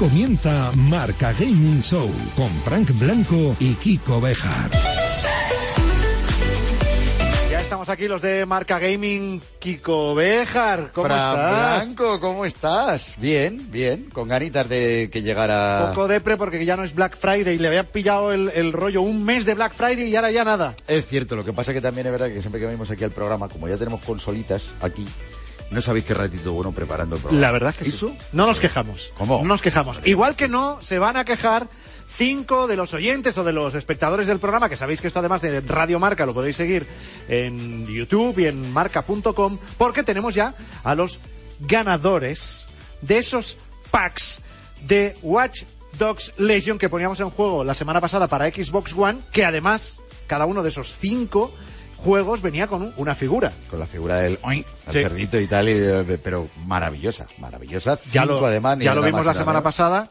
comienza Marca Gaming Show con Frank Blanco y Kiko Bejar. Ya estamos aquí los de Marca Gaming, Kiko Bejar, ¿cómo Fran estás? Blanco, ¿cómo estás? Bien, bien, con ganitas de que llegara... Un poco depre porque ya no es Black Friday, le habían pillado el, el rollo un mes de Black Friday y ahora ya nada. Es cierto, lo que pasa que también es verdad que siempre que venimos aquí al programa, como ya tenemos consolitas aquí, no sabéis qué ratito bueno preparando el programa. La verdad es que ¿Eso? sí. No nos quejamos. ¿Cómo? No nos quejamos. Igual que no se van a quejar cinco de los oyentes o de los espectadores del programa, que sabéis que esto además de Radio Marca lo podéis seguir en YouTube y en marca.com, porque tenemos ya a los ganadores de esos packs de Watch Dogs Legion que poníamos en juego la semana pasada para Xbox One, que además cada uno de esos cinco juegos venía con un- una figura. Con la figura del oin, el Sí. cerdito y tal, y, eh, pero maravillosa, maravillosa. Ya Cinco lo, además, ya lo vimos la semana pasada.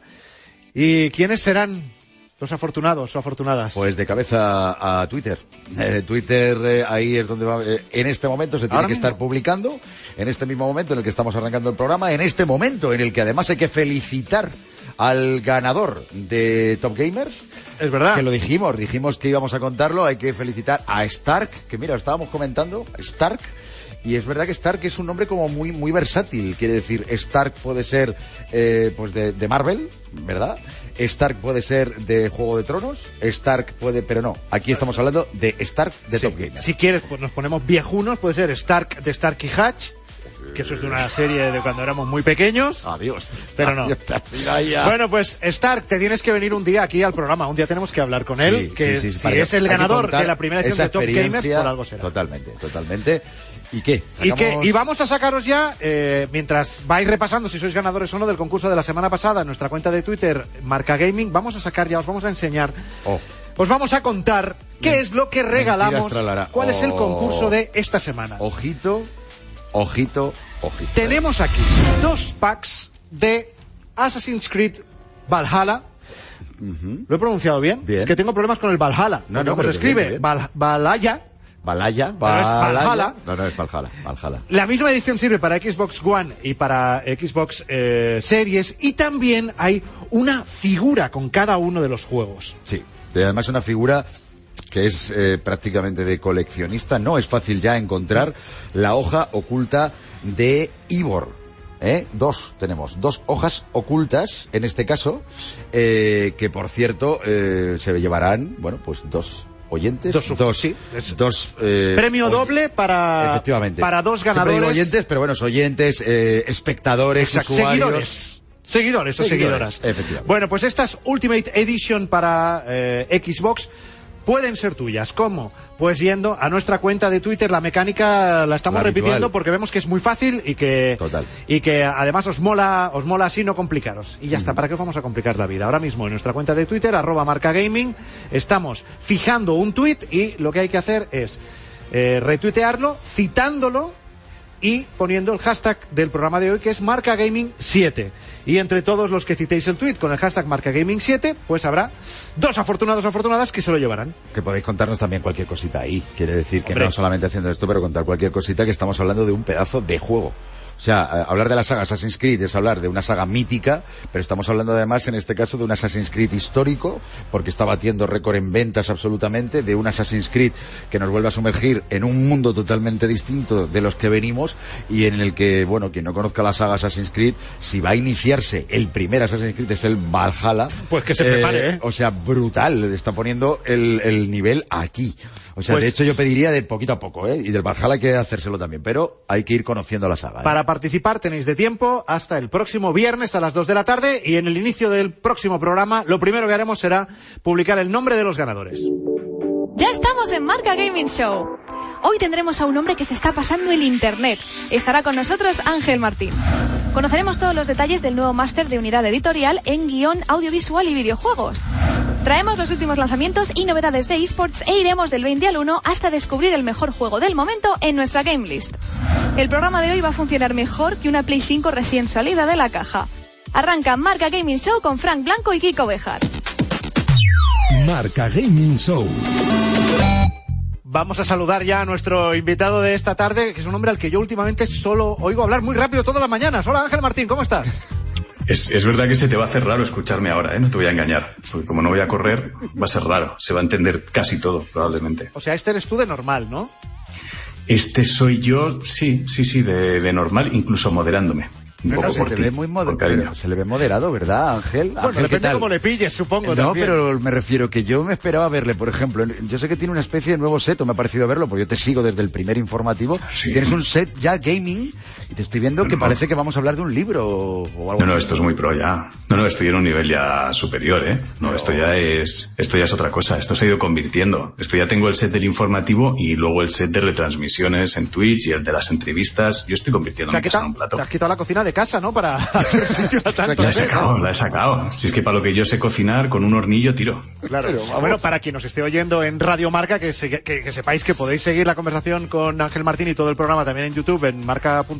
¿Y quiénes serán los afortunados o afortunadas? Pues de cabeza a Twitter. Eh, Twitter eh, ahí es donde va. eh, en este momento se tiene que mismo. estar publicando. En este mismo momento en el que estamos arrancando el programa. En este momento en el que además hay que felicitar al ganador de Top Gamers. es verdad. Que lo dijimos, dijimos que íbamos a contarlo. Hay que felicitar a Stark, que mira, lo estábamos comentando. Stark. Y es verdad que Stark es un nombre como muy muy versátil. Quiere decir, Stark puede ser eh, pues de, de Marvel, ¿verdad? Stark puede ser de Juego de Tronos. Stark puede, pero no. Aquí estamos hablando de Stark de Sí. Top Gamer. Si quieres, pues nos ponemos viejunos. Puede ser Stark de Stark y Hatch, que eso es de una serie de cuando éramos muy pequeños. Adiós. Pero no. Adiós. Bueno, pues Stark, te tienes que venir un día aquí al programa. Un día tenemos que hablar con él, Sí, que sí, sí, si es el ganador de la primera edición de Top experiencia. por algo será. Totalmente, totalmente. ¿Y qué? Y, Sacamos- y vamos a sacaros ya, eh, mientras vais repasando si sois ganadores o no del concurso de la semana pasada en nuestra cuenta de Twitter, Marca Gaming, vamos a sacar ya, os vamos a enseñar, Oh. os vamos a contar qué es lo que regalamos, Mentiras, cuál es el Oh. concurso de esta semana. Ojito, ojito, ojito. Tenemos aquí dos packs de Assassin's Creed Valhalla. ¿Lo he pronunciado bien? Bien. Es que tengo problemas con el Valhalla. No, no, pero se bien, escribe bien. Val- Valhalla. Balaya. Valhalla. No, no es Valhalla, Valhalla. La misma edición sirve para Xbox One y para Xbox eh, Series y también hay una figura con cada uno de los juegos. Sí. Además una figura que es eh, prácticamente de coleccionista. No es fácil ya encontrar la hoja oculta de Ivor. ¿eh? Dos tenemos, dos hojas ocultas, en este caso, eh, que por cierto eh, se llevarán, bueno, pues dos oyentes, Dos- dos, sí, es- dos eh, Premio doble para, Efectivamente. para dos digo ganadores. oyentes, pero bueno, oyentes, eh, espectadores, Exacto, usuarios. seguidores. Seguidores o Seguidores, seguidoras. efectivamente. Bueno, pues estas Ultimate Edition para eh, Xbox pueden ser tuyas. ¿Cómo? Pues yendo a nuestra cuenta de Twitter, la mecánica la estamos La repitiendo porque vemos que es muy fácil y que, Total. y que además os mola, os mola así no complicaros. Y ya está, ¿para qué os vamos a complicar la vida? Ahora mismo en nuestra cuenta de Twitter, arroba marca gaming, estamos fijando un tweet y lo que hay que hacer es eh, retuitearlo, citándolo y poniendo el hashtag del programa de hoy que es Marca Gaming 7. Y entre todos los que citéis el tweet con el hashtag Marca Gaming 7, pues habrá dos afortunados afortunadas que se lo llevarán. Que podéis contarnos también cualquier cosita ahí. Quiere decir que no solamente haciendo esto, pero contar cualquier cosita que estamos hablando de un pedazo de juego. O sea, eh, hablar de la saga Assassin's Creed es hablar de una saga mítica, pero estamos hablando además en este caso de un Assassin's Creed histórico, porque está batiendo récord en ventas absolutamente, de un Assassin's Creed que nos vuelve a sumergir en un mundo totalmente distinto de los que venimos y en el que, bueno, quien no conozca la saga Assassin's Creed, si va a iniciarse el primer Assassin's Creed es el Valhalla. Pues que se prepare, ¿eh? O sea, brutal, está poniendo el, el nivel aquí. O sea, Pues- de hecho yo pediría de poquito a poco, ¿eh? Y del Valhalla hay que hacérselo también, pero hay que ir conociendo la saga. ¿eh? Para participar tenéis de tiempo hasta el próximo viernes a las 2 de la tarde y en el inicio del próximo programa lo primero que haremos será publicar el nombre de los ganadores. Ya estamos en Marca Gaming Show. Hoy tendremos a un hombre que se está pasando el Internet. Estará con nosotros Ángel Martín. Conoceremos todos los detalles del nuevo máster de unidad editorial en guion audiovisual y videojuegos. Traemos los últimos lanzamientos y novedades de esports e iremos del 20 al 1 hasta descubrir el mejor juego del momento en nuestra game list. El programa de hoy va a funcionar mejor que una Play 5 recién salida de la caja. Arranca Marca Gaming Show con Frank Blanco y Kiko Bejar. Marca Gaming Show. Vamos a saludar ya a nuestro invitado de esta tarde, que es un hombre al que yo últimamente solo oigo hablar muy rápido todas las mañanas. Hola Ángel Martín, ¿cómo estás? Es, es, verdad que se te va a hacer raro escucharme ahora, ¿eh? No te voy a engañar. Porque como no voy a correr, va a ser raro. Se va a entender casi todo, probablemente. O sea, este eres tú de normal, ¿no? Este soy yo, sí, sí, sí, de, de normal, incluso moderándome. Poco se, te ve muy por moder- cariño. se le ve moderado, ¿verdad, Ángel? Bueno, Ángel, ¿qué depende tal? cómo le pilles, supongo. No, también. pero me refiero que yo me esperaba verle, por ejemplo, yo sé que tiene una especie de nuevo set, o me ha parecido verlo, porque yo te sigo desde el primer informativo, Sí. tienes un set ya gaming, y te estoy viendo que No. parece que vamos a hablar de un libro o, o algo No, no, esto es muy pro ya. No, no, estoy en un nivel ya superior, ¿eh? No, esto ya es, esto ya es otra cosa. Esto se ha ido convirtiendo. Esto ya tengo el set del informativo y luego el set de retransmisiones en Twitch y el de las entrevistas. Yo estoy convirtiendo O sea, mi casa en un plato. te has quitado la cocina de casa, ¿no? Para tanto. La he set. sacado, la he sacado. Si es que para lo que yo sé cocinar, con un hornillo tiro. Claro. Pero, bueno, para quien nos esté oyendo en Radio Marca, que, se- que- que sepáis que podéis seguir la conversación con Ángel Martín y todo el programa también en YouTube, en marca.com,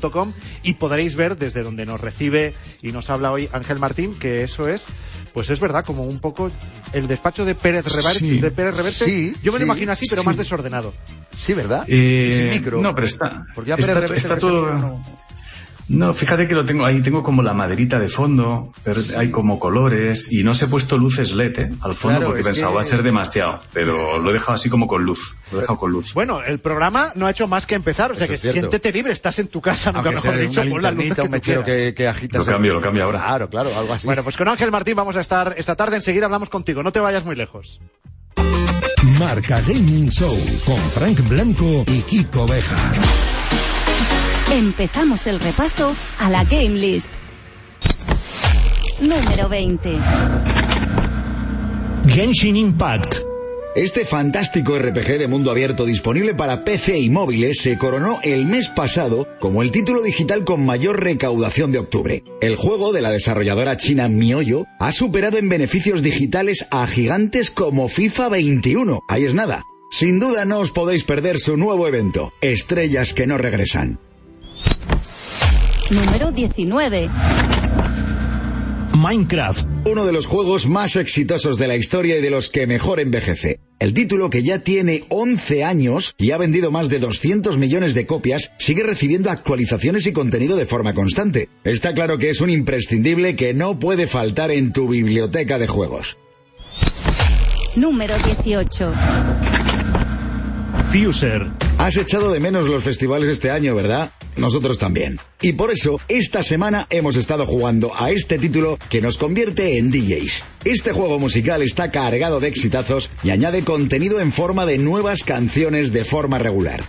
y podréis ver desde donde nos recibe y nos habla hoy Ángel Martín, que eso es, pues es verdad, como un poco el despacho de Pérez. Sí. De Pérez Reverte. Sí, Yo me lo sí, imagino así, pero sí. más desordenado. Sí, ¿verdad? Eh, Y sin micro. No, pero está. Porque ya está, Pérez Reverte está versión todo. No. Fíjate que lo tengo ahí, tengo como la maderita de fondo, pero hay como colores y no se he puesto luces LED ¿eh? al fondo Claro, porque pensado que- va a ser demasiado, pero lo he dejado así como con luz, lo he dejado con luz. Bueno, el programa no ha hecho más que empezar, o sea Eso que siéntete libre, estás en tu casa, nunca mejor dicho, las luces linternita, que un tú que, que agitas. Lo cambio, lo cambio ahora. Claro, claro, algo así. Bueno, pues con Ángel Martín vamos a estar esta tarde, enseguida hablamos contigo, no te vayas muy lejos. Marca Gaming Show con Frank Blanco y Kiko Bejar. Empezamos el repaso a la Game List. Número 20. Genshin Impact. Este fantástico RPG de mundo abierto disponible para PC y móviles se coronó el mes pasado como el título digital con mayor recaudación de octubre. El juego de la desarrolladora china Mioyo ha superado en beneficios digitales a gigantes como FIFA 21. Ahí es nada. Sin duda no os podéis perder su nuevo evento, Estrellas que no regresan. Número 19. Minecraft. Uno de los juegos más exitosos de la historia y de los que mejor envejece. El título, que ya tiene 11 años y ha vendido más de 200 millones de copias, sigue recibiendo actualizaciones y contenido de forma constante. Está claro que es un imprescindible que no puede faltar en tu biblioteca de juegos. Número 18. Fuser. Has echado de menos los festivales este año, ¿verdad? Nosotros también. Y por eso, esta semana hemos estado jugando a este título que nos convierte en DJs. Este juego musical está cargado de exitazos y añade contenido en forma de nuevas canciones de forma regular.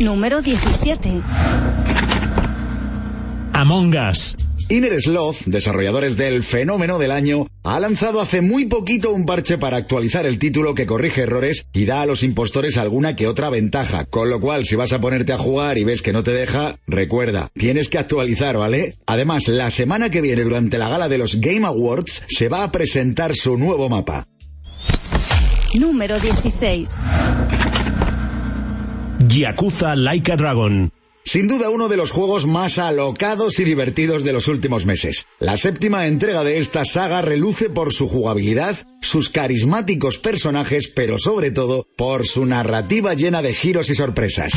Número 17. Among Us. Inner Sloth, desarrolladores del fenómeno del año, ha lanzado hace muy poquito un parche para actualizar el título que corrige errores y da a los impostores alguna que otra ventaja. Con lo cual, si vas a ponerte a jugar y ves que no te deja, recuerda, tienes que actualizar, ¿vale? Además, la semana que viene, durante la gala de los Game Awards, se va a presentar su nuevo mapa. Número 16. Yakuza Like a Dragon. Sin duda uno de los juegos más alocados y divertidos de los últimos meses. La séptima entrega de esta saga reluce por su jugabilidad, sus carismáticos personajes, pero sobre todo por su narrativa llena de giros y sorpresas.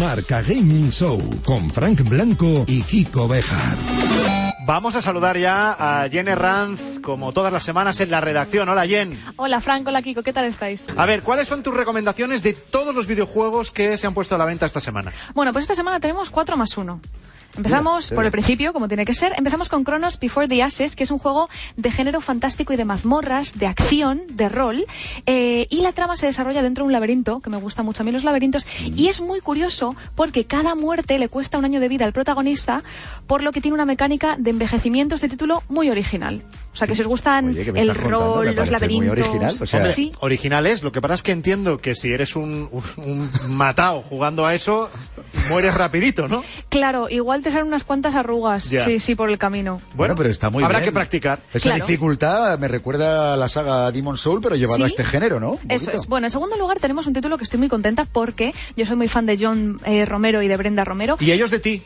Marca Gaming Show con Frank Blanco y Kiko Bejar. Vamos a saludar ya a Jen Herranz, como todas las semanas en la redacción. Hola Jen. Hola Franco, hola Kiko, ¿qué tal estáis? A ver, ¿cuáles son tus recomendaciones de todos los videojuegos que se han puesto a la venta esta semana? Bueno, pues esta semana tenemos 4 más 1. Empezamos por el principio, como tiene que ser. Empezamos con Chronos Before the Ashes, que es un juego de género fantástico y de mazmorras, de acción, de rol. eh, y la trama se desarrolla dentro de un laberinto, que me gusta mucho a mí los laberintos. Y es muy curioso porque cada muerte le cuesta un año de vida al protagonista, por lo que tiene una mecánica de envejecimiento este título muy original. O sea que si os gustan Oye, ¿qué me el rol, los laberintos. original, o sea- Hombre, sí. originales. Lo que pasa es que entiendo que si eres un, un, un matao jugando a eso, mueres rapidito, ¿no? Claro, igual te salen unas cuantas arrugas, Ya. sí, sí, por el camino. Bueno, pero está muy habrá bien. que practicar. Esa Claro. dificultad me recuerda a la saga Demon Soul, pero llevado Sí. a este género, ¿no? Eso es. Bueno, en segundo lugar tenemos un título que estoy muy contenta porque yo soy muy fan de John eh, Romero y de Brenda Romero. Y ellos de ti.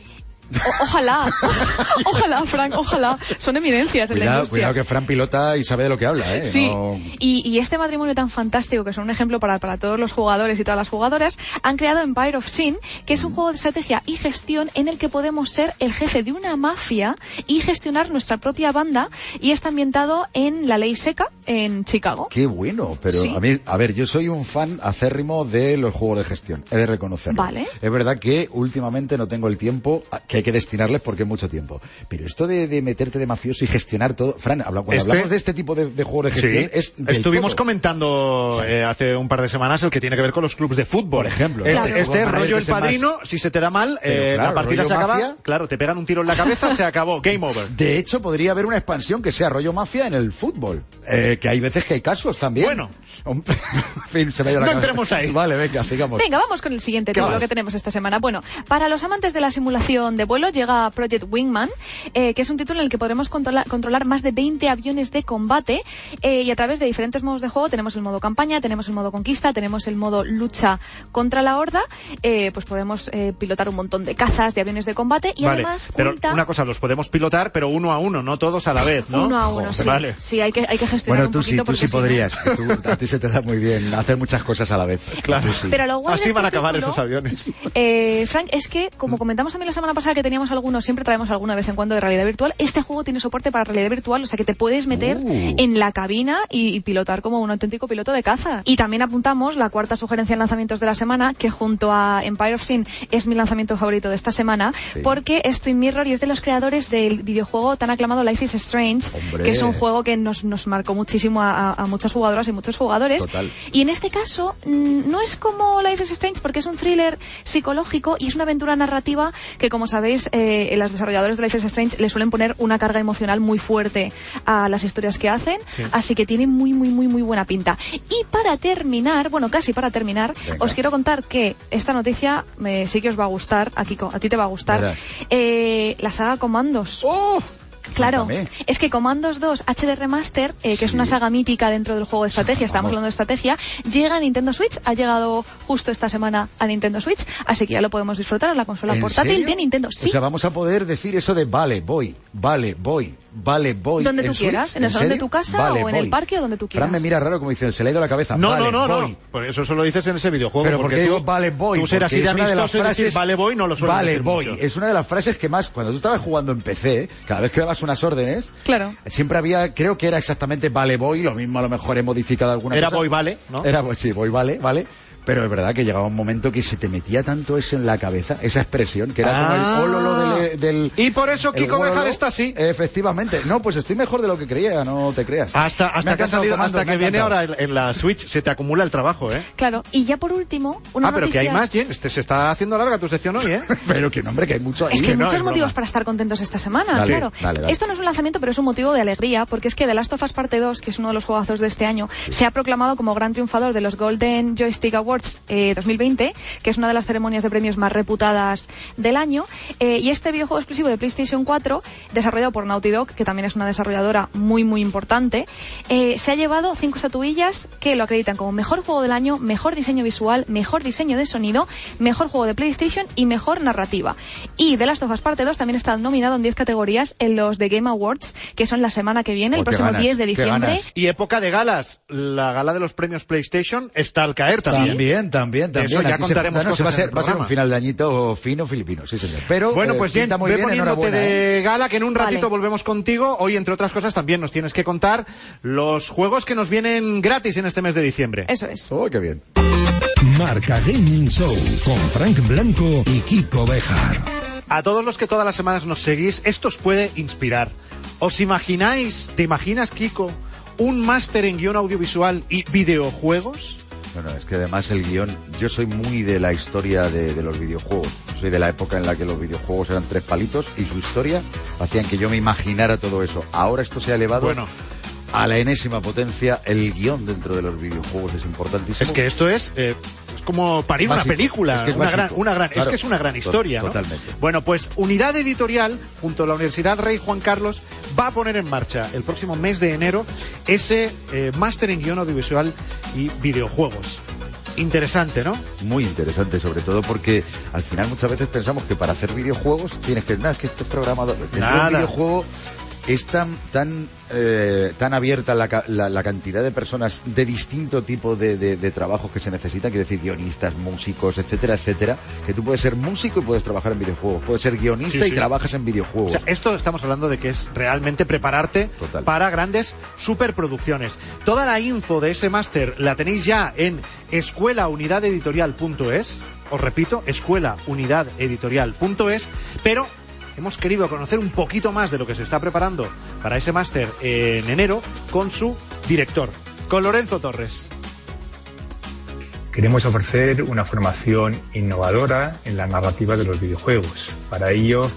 O- ojalá, ojalá, Frank, ojalá. Son eminencias en la Cuidado, industria. cuidado que Fran pilota y sabe de lo que habla, ¿eh? Sí, No- y, y este matrimonio tan fantástico, que son un ejemplo para, para todos los jugadores y todas las jugadoras, han creado Empire of Sin, que es un juego de estrategia y gestión en el que podemos ser el jefe de una mafia y gestionar nuestra propia banda, y está ambientado en la ley seca, en Chicago. Qué bueno, pero Sí. a mí, a ver, yo soy un fan acérrimo de los juegos de gestión, he de reconocerlo. Vale. Es verdad que últimamente no tengo el tiempo a- que hay que destinarles porque es mucho tiempo. Pero esto de, de meterte de mafioso y gestionar todo, Fran, habla- cuando Este- hablamos de este tipo de, de juegos de gestión, Sí, es estuvimos todo. comentando eh, hace un par de semanas el que tiene que ver con los clubes de fútbol. Por ejemplo, este, Claro. este rollo el más- padrino, si se te da mal, eh, claro, la partida se acaba, mafia. claro, te pegan un tiro en la cabeza, se acabó, game over. De hecho, podría haber una expansión que sea rollo mafia en el fútbol. Eh, que hay veces que hay casos también. Bueno. en fin, se me ha ido la No cabeza. entremos ahí. Vale, venga, sigamos. Venga, vamos con el siguiente ¿Qué título más? que tenemos esta semana. Bueno, para los amantes de la simulación de vuelo llega Project Wingman, eh, que es un título en el que podremos controla- controlar más de 20 aviones de combate eh, y a través de diferentes modos de juego tenemos el modo campaña, tenemos el modo conquista, tenemos el modo lucha contra la horda, eh, pues podemos eh, pilotar un montón de cazas, de aviones de combate y vale, además pero cuenta una cosa, los podemos pilotar, pero uno a uno, no todos a la vez, ¿no? uno a uno, sí. Vale. Sí, hay que, hay que gestionar Bueno, un tú poquito sí, tú sí podrías. Tú- a ti se te da muy bien hacer muchas cosas a la vez. Claro. Sí. Pero lo de Así van a este acabar título- esos aviones. Eh, Frank, es que, como comentamos también la semana pasada que teníamos algunos, siempre traemos alguna vez en cuando de realidad virtual, este juego tiene soporte para realidad virtual, o sea que te puedes meter Uh. en la cabina y, y pilotar como un auténtico piloto de caza. Y también apuntamos la cuarta sugerencia en lanzamientos de la semana, que junto a Empire of Sin es mi lanzamiento favorito de esta semana, Sí. porque es Twin Mirror y es de los creadores del videojuego tan aclamado Life is Strange, Hombre. que es un juego que nos, nos marcó muchísimo a, muchas jugadoras y muchos jugadores. Total. Y en este caso, mm, no es como Life is Strange porque es un thriller psicológico y es una aventura narrativa que, como sabéis, eh, las desarrolladoras de Life is Strange le suelen poner una carga emocional muy fuerte a las historias que hacen, así que tiene muy, muy, muy, muy buena pinta. Y para terminar, bueno, casi para terminar, Venga. os quiero contar que esta noticia me, sí que os va a gustar, a Kiko, a ti te va a gustar. Eh, la saga Comandos. ¡Oh! Claro, Cuéntame. es que Commandos 2 HD Remaster, eh, que es una saga mítica dentro del juego de estrategia, estamos hablando de estrategia, llega a Nintendo Switch, ha llegado justo esta semana a Nintendo Switch, así que ya lo podemos disfrutar en la consola ¿En portátil serio? de Nintendo. Sí, O sea, vamos a poder decir eso de vale, voy, vale, voy, vale, voy. Donde tú quieras, Switch? en el salón de tu casa Vale, o en el parque o donde tú Fran quieras. me mira raro como diciendo, se le ha ido la cabeza. No, Vale, no, no, voy. no. Por eso solo dices en ese videojuego. Pero porque digo vale voy. Tú ser porque así de una de las decir frases vale voy no lo suelo Vale decir voy. mucho. Es una de las frases que más cuando tú estabas jugando en PC, cada vez que dabas unas órdenes, Claro. siempre había, creo que era exactamente vale voy, lo mismo a lo mejor he modificado alguna Era cosa. voy vale, ¿no? Era pues sí, voy vale, vale. Pero es verdad que llegaba un momento que se te metía tanto eso en la cabeza, esa expresión, que era Ah. como el ololo del, del- Y por eso Kiko. Bejar está así. Efectivamente. No, pues estoy mejor de lo que creía, no te creas. Hasta, ha hasta que, ha salido, Comandos, hasta que viene encantado. ahora en, en la Switch, se te acumula el trabajo, ¿eh? Claro, y ya por último, una ah, pero que hay más, Jen. Este, se está haciendo larga tu sección hoy, ¿eh? Pero que no, hombre, que hay mucho ahí. Es que hay no, muchos motivos broma. para estar contentos esta semana, Dale, claro. dale, dale. Esto no es un lanzamiento, pero es un motivo de alegría, porque es que The Last of Us Parte 2, que es uno de los juegazos de este año, se ha proclamado como gran triunfador de los Golden Joystick Awards eh, 2020, que es una de las ceremonias de premios más reputadas del año. Eh, y este videojuego exclusivo de PlayStation 4, desarrollado por Naughty Dog, que también es una desarrolladora muy, muy importante, eh, se ha llevado cinco estatuillas que lo acreditan como mejor juego del año, mejor diseño visual, mejor diseño de sonido, mejor juego de PlayStation y mejor narrativa. Y The Last of Us Parte 2 también está nominado en 10 categorías en los The Game Awards, que son la semana que viene, el Oh, qué próximo ganas, 10 de diciembre. Y época de galas. La gala de los premios PlayStation está al caer también. También, también, también. Eso ya Aquí se- contaremos no, se va a ser, va a ser un final de añito fino filipino, sí señor. Pero Bueno, eh, pues bien, muy ve bien, poniéndote de ¿eh? gala, que en un ratito Vale. volvemos contigo. Hoy, entre otras cosas, también nos tienes que contar los juegos que nos vienen gratis en este mes de diciembre. Eso es. Oh, qué bien. Marca Gaming Show con Frank Blanco y Kiko Bejar. A todos los que todas las semanas nos seguís, esto os puede inspirar. ¿Os imagináis, te imaginas, Kiko, un máster en guion audiovisual y videojuegos? Bueno, es que además el guion, yo soy muy de la historia de, los videojuegos. Soy de la época en la que los videojuegos eran tres palitos y su historia hacían que yo me imaginara todo eso. Ahora esto se ha elevado Bueno. A la enésima potencia. El guion dentro de los videojuegos es importantísimo. Es que esto es, eh, es como parir una Básico. película, Es que es una básico. gran, una gran, es que es una gran To- historia, ¿no? totalmente. Bueno, pues Unidad Editorial, junto a la Universidad Rey Juan Carlos, va a poner en marcha el próximo mes de enero ese eh, máster en guion audiovisual y videojuegos. interesante, ¿no? Muy interesante, sobre todo porque al final muchas veces pensamos que para hacer videojuegos tienes que, nada, es que este es programador. Nada. un videojuego es tan, tan, eh, tan abierta la, la- la cantidad de personas de distinto tipo de, de- de trabajos que se necesitan, quiero decir, guionistas, músicos, etcétera, etcétera, que tú puedes ser músico y puedes trabajar en videojuegos, puedes ser guionista Sí, y sí. trabajas en O videojuegos. sea, esto estamos hablando de que es realmente prepararte Total. para grandes superproducciones. Toda la info de ese máster la tenéis ya en escuelaunidadeditorial.es. Os repito, escuelaunidadeditorial.es, pero hemos querido conocer un poquito más de lo que se está preparando para ese máster en enero con su director, con Lorenzo Torres. Queremos ofrecer una formación innovadora en la narrativa de los videojuegos. Para ello,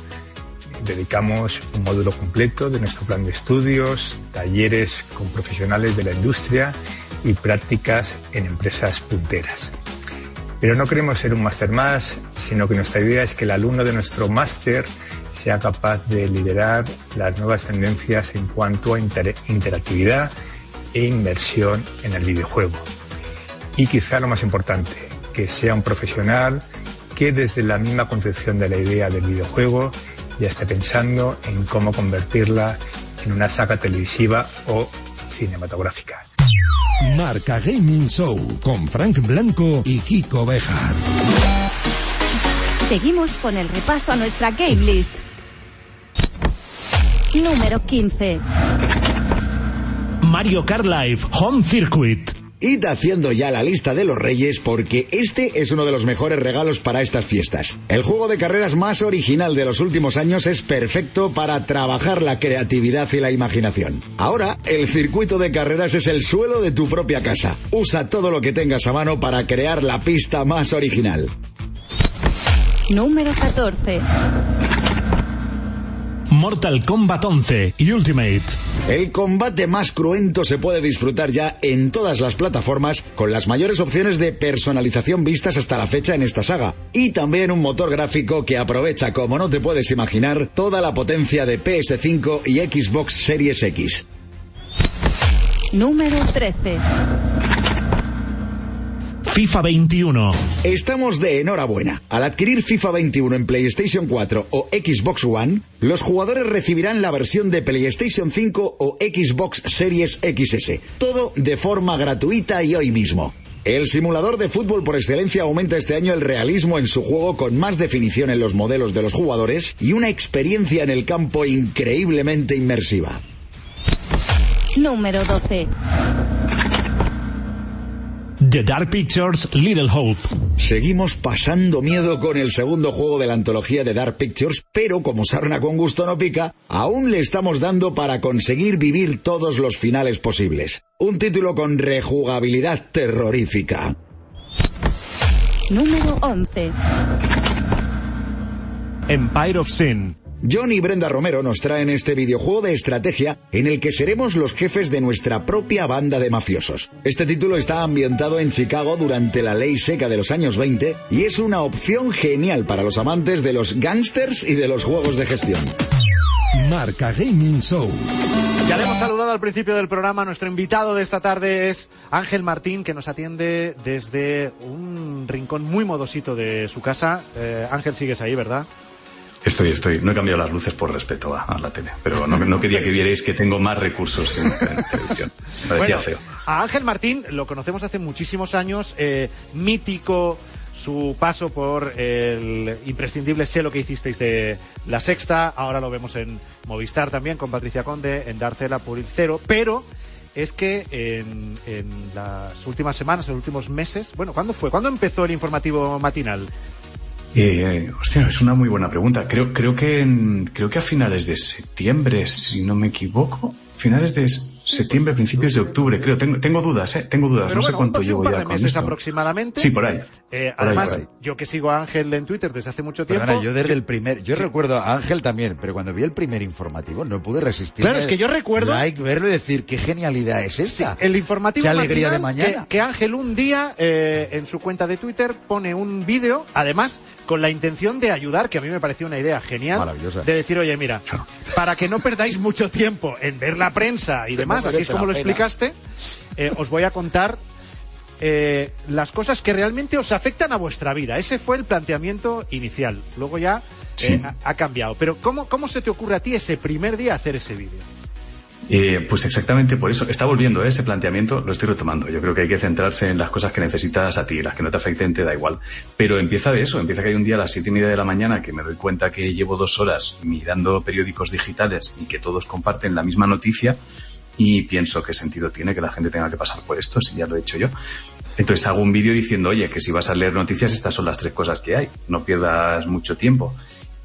dedicamos un módulo completo de nuestro plan de estudios, talleres con profesionales de la industria y prácticas en empresas punteras. Pero no queremos ser un máster más, sino que nuestra idea es que el alumno de nuestro máster sea capaz de liderar las nuevas tendencias en cuanto a inter- interactividad e inmersión en el videojuego. Y quizá lo más importante, que sea un profesional que desde la misma concepción de la idea del videojuego ya esté pensando en cómo convertirla en una saga televisiva o cinematográfica. Marca Gaming Show con Frank Blanco y Kiko Bejar. Seguimos con el repaso a nuestra game list. Número 15. Mario Kart Live Home Circuit. Id haciendo ya la lista de los reyes porque este es uno de los mejores regalos para estas fiestas. El juego de carreras más original de los últimos años es perfecto para trabajar la creatividad y la imaginación. Ahora, el circuito de carreras es el suelo de tu propia casa. Usa todo lo que tengas a mano para crear la pista más original. Número 14. Mortal Kombat 11 Ultimate. El combate más cruento se puede disfrutar ya en todas las plataformas con las mayores opciones de personalización vistas hasta la fecha en esta saga. Y también un motor gráfico que aprovecha, como no te puedes imaginar, toda la potencia de PS5 y Xbox Series X. Número 13. FIFA 21. Estamos de enhorabuena. Al adquirir FIFA 21 en PlayStation 4 o Xbox One, los jugadores recibirán la versión de PlayStation 5 o Xbox Series XS. Todo de forma gratuita y hoy mismo. El simulador de fútbol por excelencia aumenta este año el realismo en su juego con más definición en los modelos de los jugadores y una experiencia en el campo increíblemente inmersiva. Número 12. The Dark Pictures Little Hope. Seguimos pasando miedo con el segundo juego de la antología de Dark Pictures, pero como sarna con gusto no pica, aún le estamos dando para conseguir vivir todos los finales posibles. Un título con rejugabilidad terrorífica. Número 11. Empire of Sin. John y Brenda Romero nos traen este videojuego de estrategia en el que seremos los jefes de nuestra propia banda de mafiosos. Este título está ambientado en Chicago durante la ley seca de los años 20 y es una opción genial para los amantes de los gángsters y de los juegos de gestión. Marca Gaming Show. Ya le hemos saludado al principio del programa. Nuestro invitado de esta tarde es Ángel Martín, que nos atiende desde un rincón muy modosito de su casa. Eh, Ángel, sigues ahí, ¿verdad? Estoy, estoy. No he cambiado las luces por respeto a, a la tele, pero no, no quería que vierais que tengo más recursos que en, en televisión. Parecía Bueno, feo. A Ángel Martín lo conocemos hace muchísimos años, eh, mítico su paso por el imprescindible sé lo que hicisteis de La Sexta, ahora lo vemos en Movistar también con Patricia Conde, en Darcela por Cero, pero es que en, en las últimas semanas, en los últimos meses, bueno, ¿cuándo fue? ¿Cuándo empezó el informativo matinal? Eh, hostia, es una muy buena pregunta. Creo, creo que creo que a finales de septiembre, si no me equivoco, finales de septiembre, principios de octubre, creo. Tengo, tengo dudas, eh, tengo dudas. Pero no sé cuánto llevo ya de con meses esto. aproximadamente. Sí, por ahí. Eh, Por ahí, además, por ahí. yo que sigo a Ángel en Twitter desde hace mucho tiempo. Perdona, yo desde el primer, yo recuerdo a Ángel también, pero cuando vi el primer informativo no pude resistir. Claro, es que yo recuerdo- Like, verlo y decir, qué genialidad es esta. El informativo Qué alegría de mañana. Que, que Ángel un día eh, en su cuenta de Twitter pone un vídeo, además con la intención de ayudar, que a mí me pareció una idea genial, Maravillosa. de decir, oye, mira, para que no perdáis mucho tiempo en ver la prensa y demás, así es como lo explicaste, eh, os voy a contar eh, las cosas que realmente os afectan a vuestra vida. Ese fue el planteamiento inicial. Luego ya eh, ha, ha cambiado. Pero ¿cómo, ¿cómo se te ocurre a ti ese primer día hacer ese vídeo? Eh, pues exactamente por eso. Está volviendo ¿eh? ese planteamiento, lo estoy retomando. Yo creo que hay que centrarse en las cosas que necesitas a ti, las que no te afecten te da igual. Pero empieza de eso, empieza que hay un día a las siete y media de la mañana que me doy cuenta que llevo dos horas mirando periódicos digitales y que todos comparten la misma noticia y pienso qué sentido tiene que la gente tenga que pasar por esto si ya lo he hecho yo. Entonces hago un vídeo diciendo, oye, que si vas a leer noticias, estas son las tres cosas que hay. No pierdas mucho tiempo.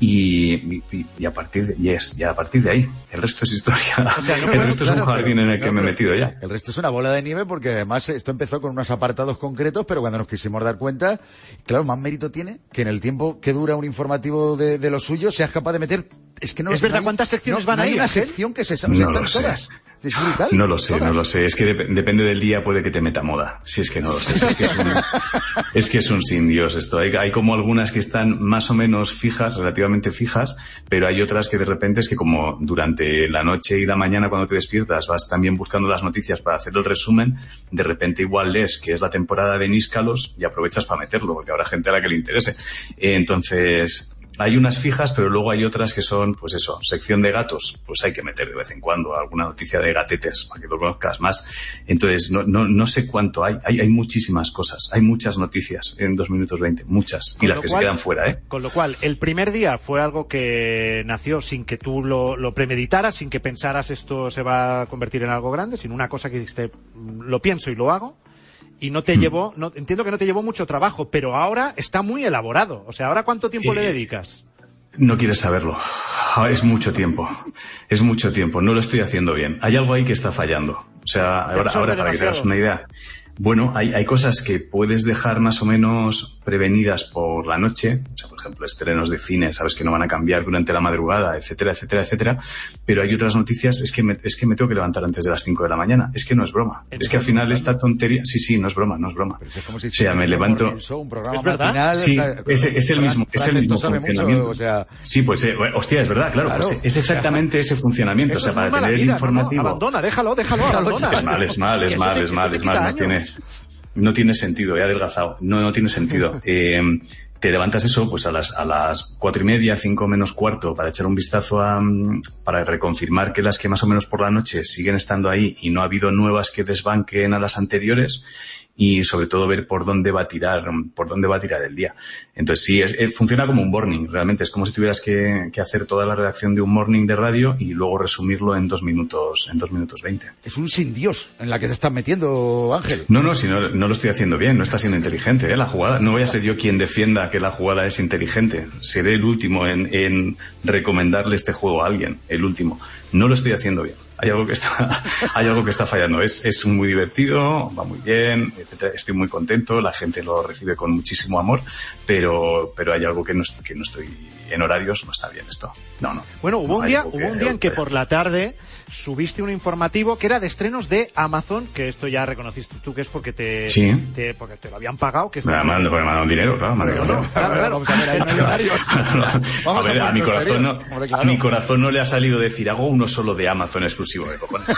Y, y, y a partir de, yes, ya a partir de ahí, el resto es historia. sea, no, el resto es un claro, jardín en el que no, me he metido ya. El resto es una bola de nieve porque además esto empezó con unos apartados concretos, pero cuando nos quisimos dar cuenta, claro, más mérito tiene que en el tiempo que dura un informativo de, de lo suyo seas capaz de meter. Es que no Es no verdad, hay- ¿cuántas secciones no- van no hay ahí, una Ángel? sección que se o sea, No están lo sé. todas. Es brutal. No lo sé, Todas. no lo sé. Es que dep- depende del día, puede que te meta moda. Si es que no lo sé. Si es, que es, un, es que es un sin Dios esto. Hay, hay como algunas que están más o menos fijas, relativamente fijas, pero hay otras que de repente es que como durante la noche y la mañana cuando te despiertas vas también buscando las noticias para hacer el resumen, de repente igual lees que es la temporada de Níscalos y aprovechas para meterlo, porque habrá gente a la que le interese. Eh, entonces, hay unas fijas, pero luego hay otras que son, pues eso, sección de gatos, pues hay que meter de vez en cuando alguna noticia de gatetes para que lo conozcas más. Entonces, no, no, no sé cuánto hay. hay. Hay muchísimas cosas, hay muchas noticias en 2 minutos 20, muchas. Con Y las que cual- se quedan fuera, ¿eh? Con lo cual, el primer día fue algo que nació sin que tú lo, lo premeditaras, sin que pensaras esto se va a convertir en algo grande, sino una cosa que dijiste, "Mm, lo pienso y lo hago. Y no Hmm. te llevó, no, entiendo que no te llevó mucho trabajo, pero ahora está muy elaborado. O sea, ¿ahora cuánto tiempo Eh, le dedicas? No quieres saberlo. Ah, Es mucho tiempo. Es mucho tiempo. No lo estoy haciendo bien. Hay algo ahí que está fallando. O sea, ahora, ahora para que te hagas una idea. Bueno, hay, hay cosas que puedes dejar más o menos prevenidas por la noche. O sea, por ejemplo, estrenos de cine, sabes que no van a cambiar durante la madrugada, etcétera, etcétera, etcétera. Pero hay otras noticias, es que me, es que me tengo que levantar antes de las 5 de la mañana. Es que no es broma. Es que al final esta tontería, sí, sí, no es broma, no es broma. Pero es como si O sea, me un levanto. morning show, un programa ¿Es verdad? matinal, Sí, o sea, es, es el mismo, es el mismo mucho, funcionamiento. o sea, Sí, pues, eh, hostia, es verdad, claro, Claro. pues es exactamente ese funcionamiento. Eso o sea, para tener el vida, ¿no? No, informativo. abandona, déjalo, déjalo, abandona. Es mal, es mal, es mal, es mal, es mal. No tiene, no tiene sentido, he adelgazado. No, no tiene sentido. Eh, te levantas eso, pues a las, a las cuatro y media, cinco menos cuarto, para echar un vistazo a, mm, para reconfirmar que las que más o menos por la noche siguen estando ahí y no ha habido nuevas que desbanquen a las anteriores y sobre todo ver por dónde va a tirar, por dónde va a tirar el día. Entonces sí, es, es- funciona como un morning, realmente. Es como si tuvieras que, que hacer toda la redacción de un morning de radio y luego resumirlo en dos minutos, en dos minutos veinte. es un sin Dios en la que te estás metiendo, Ángel. No, no, si no, no lo estoy haciendo bien, no está siendo inteligente, ¿eh? La jugada, no voy a ser yo quien defienda que la jugada es inteligente. Seré el último en, en recomendarle este juego a alguien, el último. No lo estoy haciendo bien. Hay algo que está, hay algo que está fallando. Es, es muy divertido, va muy bien, etcétera. Estoy muy contento, la gente lo recibe con muchísimo amor, pero, pero hay algo que no, que no estoy en horarios, no está bien esto. No, no. Bueno, hubo un día, hubo un día en que por la tarde subiste un informativo que era de estrenos de Amazon, que esto ya reconociste tú que es porque te, Sí. te- porque te lo habían pagado, que es Me mandado, porque me ha dado dinero, claro. me No, no, dinero. claro, claro. Vamos a ver, a ver, a, mi corazón no, serios. Hombre, claro. a mi corazón no le ha salido decir hago uno solo de Amazon exclusivo de cojones.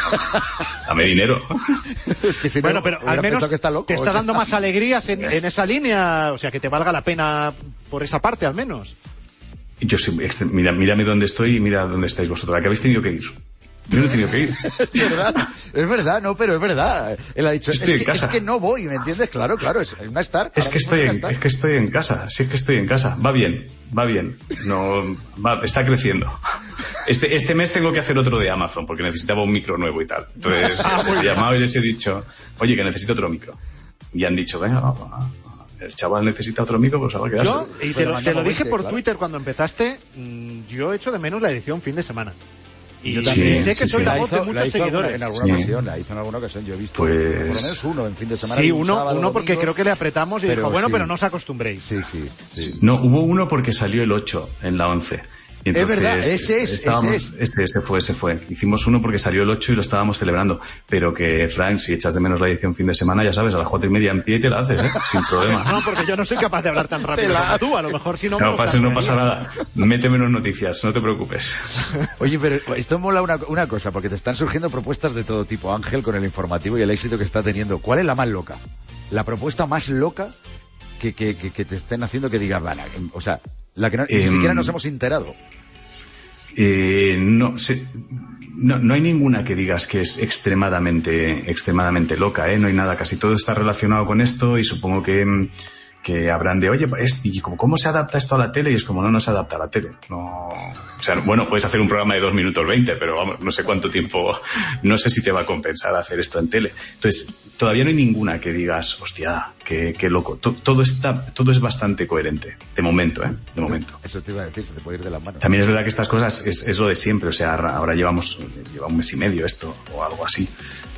Dame dinero. Es que si no, Bueno, pero al menos que está loco, te está dando más alegrías en, en esa línea, o sea, que te valga la pena por esa parte al menos. Yo soy, mira, mírame dónde estoy y mira dónde estáis vosotros. ¿A qué habéis tenido que ir? Yo no he tenido que ir. Es verdad, es verdad, no, pero es verdad. Él ha dicho, es que, casa. es que no voy, ¿me entiendes? Claro, claro, es una star. Es ahora que estoy en, es que estoy en casa, sí es que estoy en casa. Va bien, va bien. No, va, está creciendo. Este, este mes tengo que hacer otro de Amazon porque necesitaba un micro nuevo y tal. Entonces, les he llamado y les he dicho, oye, que necesito otro micro. Y han dicho, venga, va, va, va. el chaval necesita otro micro, pues va a quedarse. Yo, y te lo, te lo dije 20, por claro. Twitter cuando empezaste, mm, yo he hecho de menos la edición fin de semana. Y Yo Sí, también. sé que sí, soy sí. la voz de la muchos hizo seguidores. En alguna Sí. ocasión, la hizo en alguna ocasión. Yo he visto Pues- por lo menos uno en fin de semana. Sí, un uno, sábado, uno porque domingos. creo que le apretamos y Pero dijo, bueno, sí. pero no os acostumbréis. Sí, sí, sí. No, hubo uno porque salió el 8 en la 11. Es verdad, ese es, estábamos- ese es. Este, este fue, ese fue. Hicimos uno porque salió el 8 y lo estábamos celebrando. Pero que, Frank, si echas de menos la edición fin de semana, ya sabes, a las cuatro y media en pie y te la haces, ¿eh? Sin problema. No, porque yo no soy capaz de hablar tan rápido como tú, a lo mejor si no... me No lo pasa, no pasa nada. Mete menos noticias, no te preocupes. Oye, pero esto mola una, una cosa, porque te están surgiendo propuestas de todo tipo. Ángel con el informativo y el éxito que está teniendo. ¿Cuál es la más loca? la propuesta más loca que, que, que, que te estén haciendo que digas, "Vale, o sea, la que no- ni Em, siquiera nos hemos enterado. Eh, no, se- no, no hay ninguna que digas que es extremadamente, extremadamente loca, ¿eh? No hay nada, casi todo está relacionado con esto y supongo que, mm, que habrán de, oye, es- ¿y cómo, cómo se adapta esto a la tele? Y es como, no, no se adapta a la tele. No, o sea, bueno, puedes hacer un programa de dos minutos veinte, pero vamos, no sé cuánto tiempo, no sé si te va a compensar hacer esto en tele. Entonces, todavía no hay ninguna que digas, hostia, qué, qué loco. To- todo está, todo es bastante coherente. De momento, ¿eh? De momento. Eso te iba a decir, se te puede ir de las manos. También es verdad que estas cosas es, es lo de siempre, o sea, ahora ahora llevamos lleva un mes y medio esto o algo así.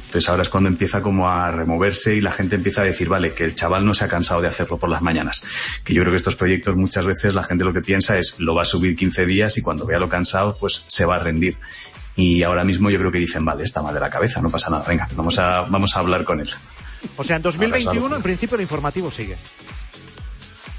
Entonces ahora es cuando empieza como a removerse y la gente empieza a decir, vale, que el chaval no se ha cansado de hacerlo por las mañanas. Que yo creo que estos proyectos muchas veces la gente lo que piensa es, lo va a subir 15 días y cuando vea lo cansado, pues se va a rendir. Y ahora mismo yo creo que dicen, vale, está mal de la cabeza, no pasa nada, venga, vamos a, vamos a hablar con él. O sea, en 2021, en principio, el informativo sigue.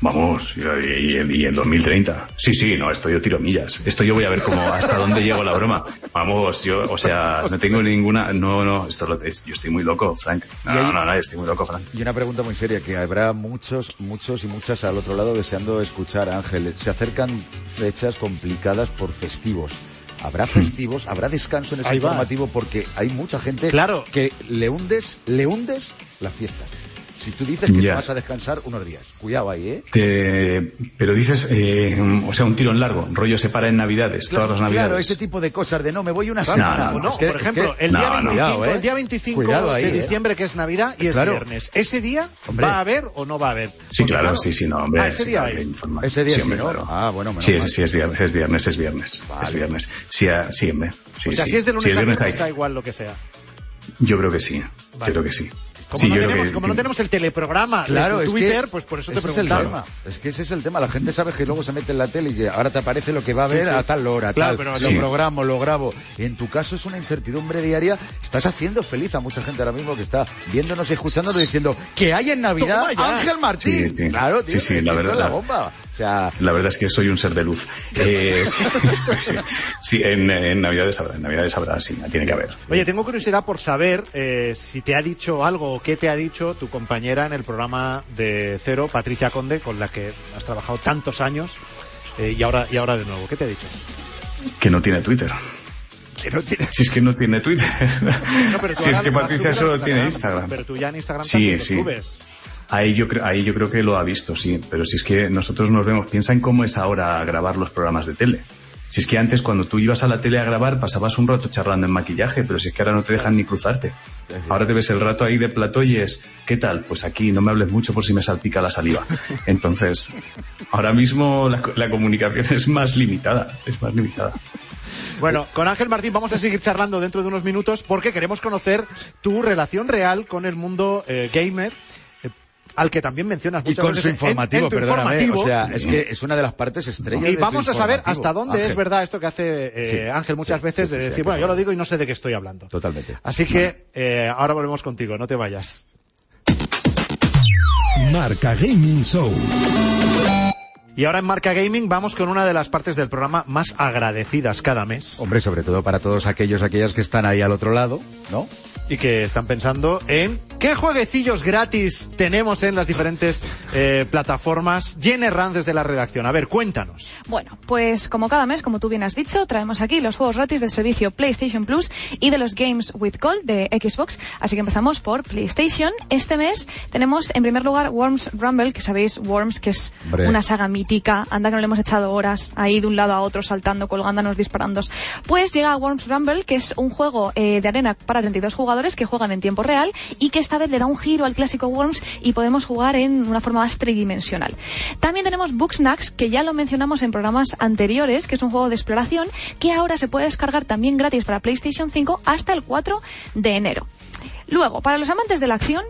Vamos, y, y- y en 2030. Sí, sí, no, esto yo tiro millas. Esto yo voy a ver cómo, hasta dónde llego la broma. Vamos, yo, o sea, no tengo ninguna, no, no, esto lo, es- yo estoy muy loco, Frank. No, no, no, no, estoy muy loco, Frank. Y una pregunta muy seria, que habrá muchos, muchos y muchas al otro lado deseando escuchar a Ángel. Se acercan fechas complicadas por festivos. ¿Habrá festivos? ¿Habrá descanso en ese Ahí va. informativo? Porque hay mucha gente Claro. que le hundes, le hundes la fiesta. Si tú dices que Ya. te vas a descansar unos días, cuidado ahí, ¿eh? Te- pero dices, eh, o sea, un tiro en largo, rollo se para en Navidades, todas las Navidades. Claro, ese tipo de cosas de no, me voy una No, semana. no, no. No, Es que- por es ejemplo, que- el, día No, no. 25, Cuidado, ¿eh? el día 25 Cuidado ahí, de ¿eh? diciembre, que es Navidad y es Claro. viernes. ¿Ese día Hombre. va a haber o no va a haber? Sí, claro, sí, sí, no, hombre. Ah, ese sí, día claro, hay. Ese día Sí, sí, hombre, ¿no? claro. Ah, bueno, menos Sí, mal. sí, sí, es viernes, es viernes, es viernes. Vale. Es viernes. Sí, ah, sí, hombre. Sí, o sea, sí. si es de lunes a viernes da igual lo que sea. Yo creo que sí. Vale. Yo creo que sí. Como, sí, no, tenemos, que- como no tenemos el teleprograma Claro, de es Twitter, que pues por eso te es el preguntaba. tema. Es que ese es el tema. La gente sabe que luego se mete en la tele y que ahora te aparece lo que va a ver sí. a tal hora, Claro, tal. pero lo programo, lo grabo. En tu caso es una incertidumbre diaria. Estás haciendo feliz a mucha gente ahora mismo que está viéndonos y escuchándonos diciendo que hay en Navidad. Ángel Martín. Sí, sí. Claro, tío. Sí, sí, la verdad. es la bomba. Sea, La verdad es que soy un ser de luz. Eh, sí, sí, sí, en, en Navidades habrá, en Navidades habrá, sí, tiene que haber. Oye, tengo curiosidad por saber eh, si te ha dicho algo o qué te ha dicho tu compañera en el programa de Cero, Patricia Conde, con la que has trabajado tantos años eh, y ahora y ahora de nuevo. ¿Qué te ha dicho? Que no tiene Twitter. Que no tiene- Si es que no tiene Twitter. No, pero tú si es que Patricia solo tiene Instagram. Pero tú ya en Instagram Sí, también sí. subes. Ahí yo, creo, ahí yo creo que lo ha visto, sí. Pero si es que nosotros nos vemos, piensa en cómo es ahora grabar los programas de tele. Si es que antes cuando tú ibas a la tele a grabar pasabas un rato charlando en maquillaje, pero si es que ahora no te dejan ni cruzarte. Ahora te ves el rato ahí de plató y es, ¿qué tal? Pues aquí no me hables mucho por si me salpica la saliva. Entonces, ahora mismo la, co- la comunicación es más limitada, es más limitada. Bueno, con Ángel Martín vamos a seguir charlando dentro de unos minutos porque queremos conocer tu relación real con el mundo eh, gamer. Al que también mencionas y muchas con veces su en- informativo, en tu perdóname. informativo. O sea, es que es una de las partes estrellas de y tu vamos a saber hasta dónde Ángel. es verdad esto que hace eh, Sí, Ángel muchas sí, veces sí, de decir, bueno, yo lo digo y no sé de qué estoy hablando. Totalmente. Así que eh, ahora volvemos contigo, no te vayas. Marca Gaming Show. Y ahora en Marca Gaming vamos con una de las partes del programa más agradecidas cada mes Hombre, sobre todo para todos aquellos, aquellas que están ahí al otro lado, ¿no? y que están pensando en qué jueguecillos gratis tenemos en las diferentes eh, plataformas. Jenny Ranz desde la redacción. A ver, cuéntanos. Bueno, pues como cada mes, como tú bien has dicho, traemos aquí los juegos gratis del servicio PlayStation Plus y de los Games with Gold de Xbox. Así que empezamos por PlayStation. Este mes tenemos en primer lugar Worms Rumble, que sabéis, Worms, que es Hombre. una saga mítica. Anda que no le hemos echado horas ahí de un lado a otro, saltando, colgándonos, disparando. Pues llega Worms Rumble, que es un juego eh, de arena para 32 jugadores que juegan en tiempo real y que esta vez le da un giro al clásico Worms y podemos jugar en una forma más tridimensional. También tenemos Booksnacks, que ya lo mencionamos en programas anteriores, que es un juego de exploración que ahora se puede descargar también gratis para PlayStation 5 hasta el 4 de enero. Luego, para los amantes de la acción,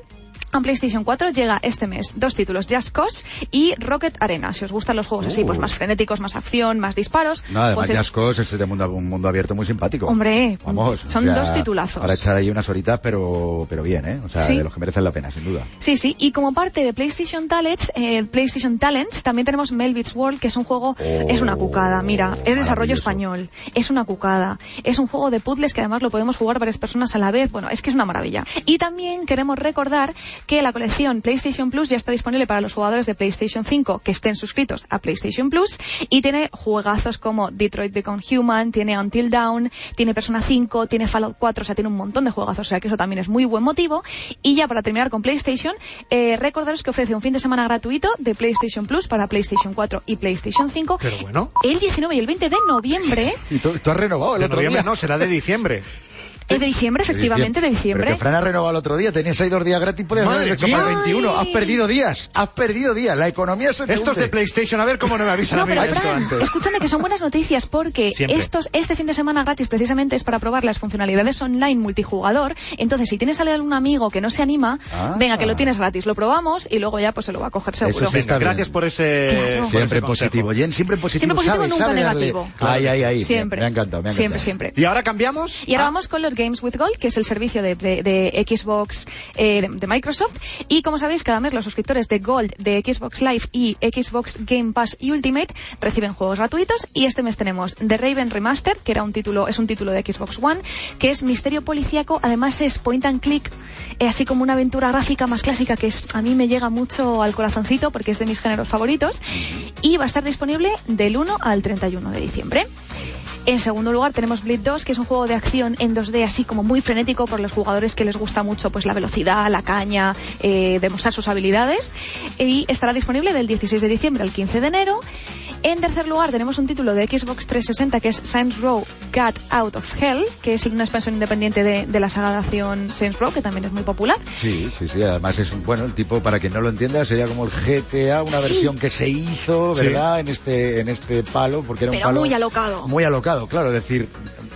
a PlayStation 4 llega este mes dos títulos, Just Cause y Rocket Arena. Si os gustan los juegos así, pues más frenéticos, más acción, más disparos. No, además pues es- Just Cause es de mundo, un mundo abierto muy simpático. Hombre, Vamos, son o sea, dos titulazos. Para echar ahí unas horitas, pero, pero bien, ¿eh? O sea, Sí. de los que merecen la pena, sin duda. Sí, sí, y como parte de PlayStation Talents, eh, PlayStation Talents, también tenemos Melvitz World, que es un juego, es una cucada, mira, es desarrollo español, es una cucada, es un juego de puzzles que además lo podemos jugar varias personas a la vez, bueno, es que es una maravilla. Y también queremos recordar que la colección PlayStation Plus ya está disponible para los jugadores de PlayStation 5 que estén suscritos a PlayStation Plus y tiene juegazos como Detroit Become Human, tiene Until Dawn, tiene Persona 5, tiene Fallout 4, o sea, tiene un montón de juegazos, o sea que eso también es muy buen motivo. Y ya para terminar con PlayStation, eh, recordaros que ofrece un fin de semana gratuito de PlayStation Plus para PlayStation 4 y PlayStation 5 Pero bueno. el 19 y el 20 de noviembre. Y tú, tú has renovado el De otro noviembre día. no, será de diciembre. Eh, de diciembre, efectivamente, de Pero diciembre. que Fran ha renovado el otro día, tenías ahí dos días gratis, podías Madre haberlo hecho mía. para el 21. Has Ay. perdido días, has perdido días. La economía se te Estos hunde. de PlayStation, a ver cómo no me avisan No, a mí pero de esto Fran, antes. escúchame que son buenas noticias porque Siempre. estos, este fin de semana gratis precisamente es para probar las funcionalidades online multijugador. Entonces, si tienes algún amigo que no se anima, Ah. venga, que lo tienes gratis, lo probamos y luego ya pues se lo va a coger seguro. Eso sí está Venga, gracias bien. por ese, Claro. por Siempre ese positivo. Jen, siempre positivo. Siempre positivo, sabe, nunca sabe darle- negativo. Ahí, ahí, ahí. Siempre. Me ha encantado, me ha Siempre, encantado. siempre. Y ahora cambiamos. Y ahora a- vamos con los Games with Gold, que es el servicio de, de- de Xbox eh, de, de Microsoft. Y como sabéis, cada mes los suscriptores de Gold, de Xbox Live y Xbox Game Pass Ultimate reciben juegos gratuitos. Y este mes tenemos The Raven Remaster, que era un título, es un título de Xbox One, que es misterio policíaco, además es point and click, eh, así como una aventura gráfica más clásica que es, a mí me llega mucho al corazoncito porque es de mis géneros favoritos. Y va a estar disponible del 1 al 31 de diciembre. En segundo lugar tenemos Bleed 2, que es un juego de acción en 2D así como muy frenético por los jugadores que les gusta mucho pues la velocidad, la caña, eh, demostrar sus habilidades. Y estará disponible del 16 de diciembre al 15 de enero. En tercer lugar tenemos un título de Xbox 360 que es Saints Row Got Out of Hell, que es una expansión independiente de, de la saga de acción Saints Row, que también es muy popular. Sí, sí, sí. Además es un, bueno, el tipo, para quien no lo entienda, sería como el GTA, una Sí. versión que se hizo, Sí. ¿verdad? En este, en este palo, porque era un palo. muy alocado. Muy alocado, claro. Es decir,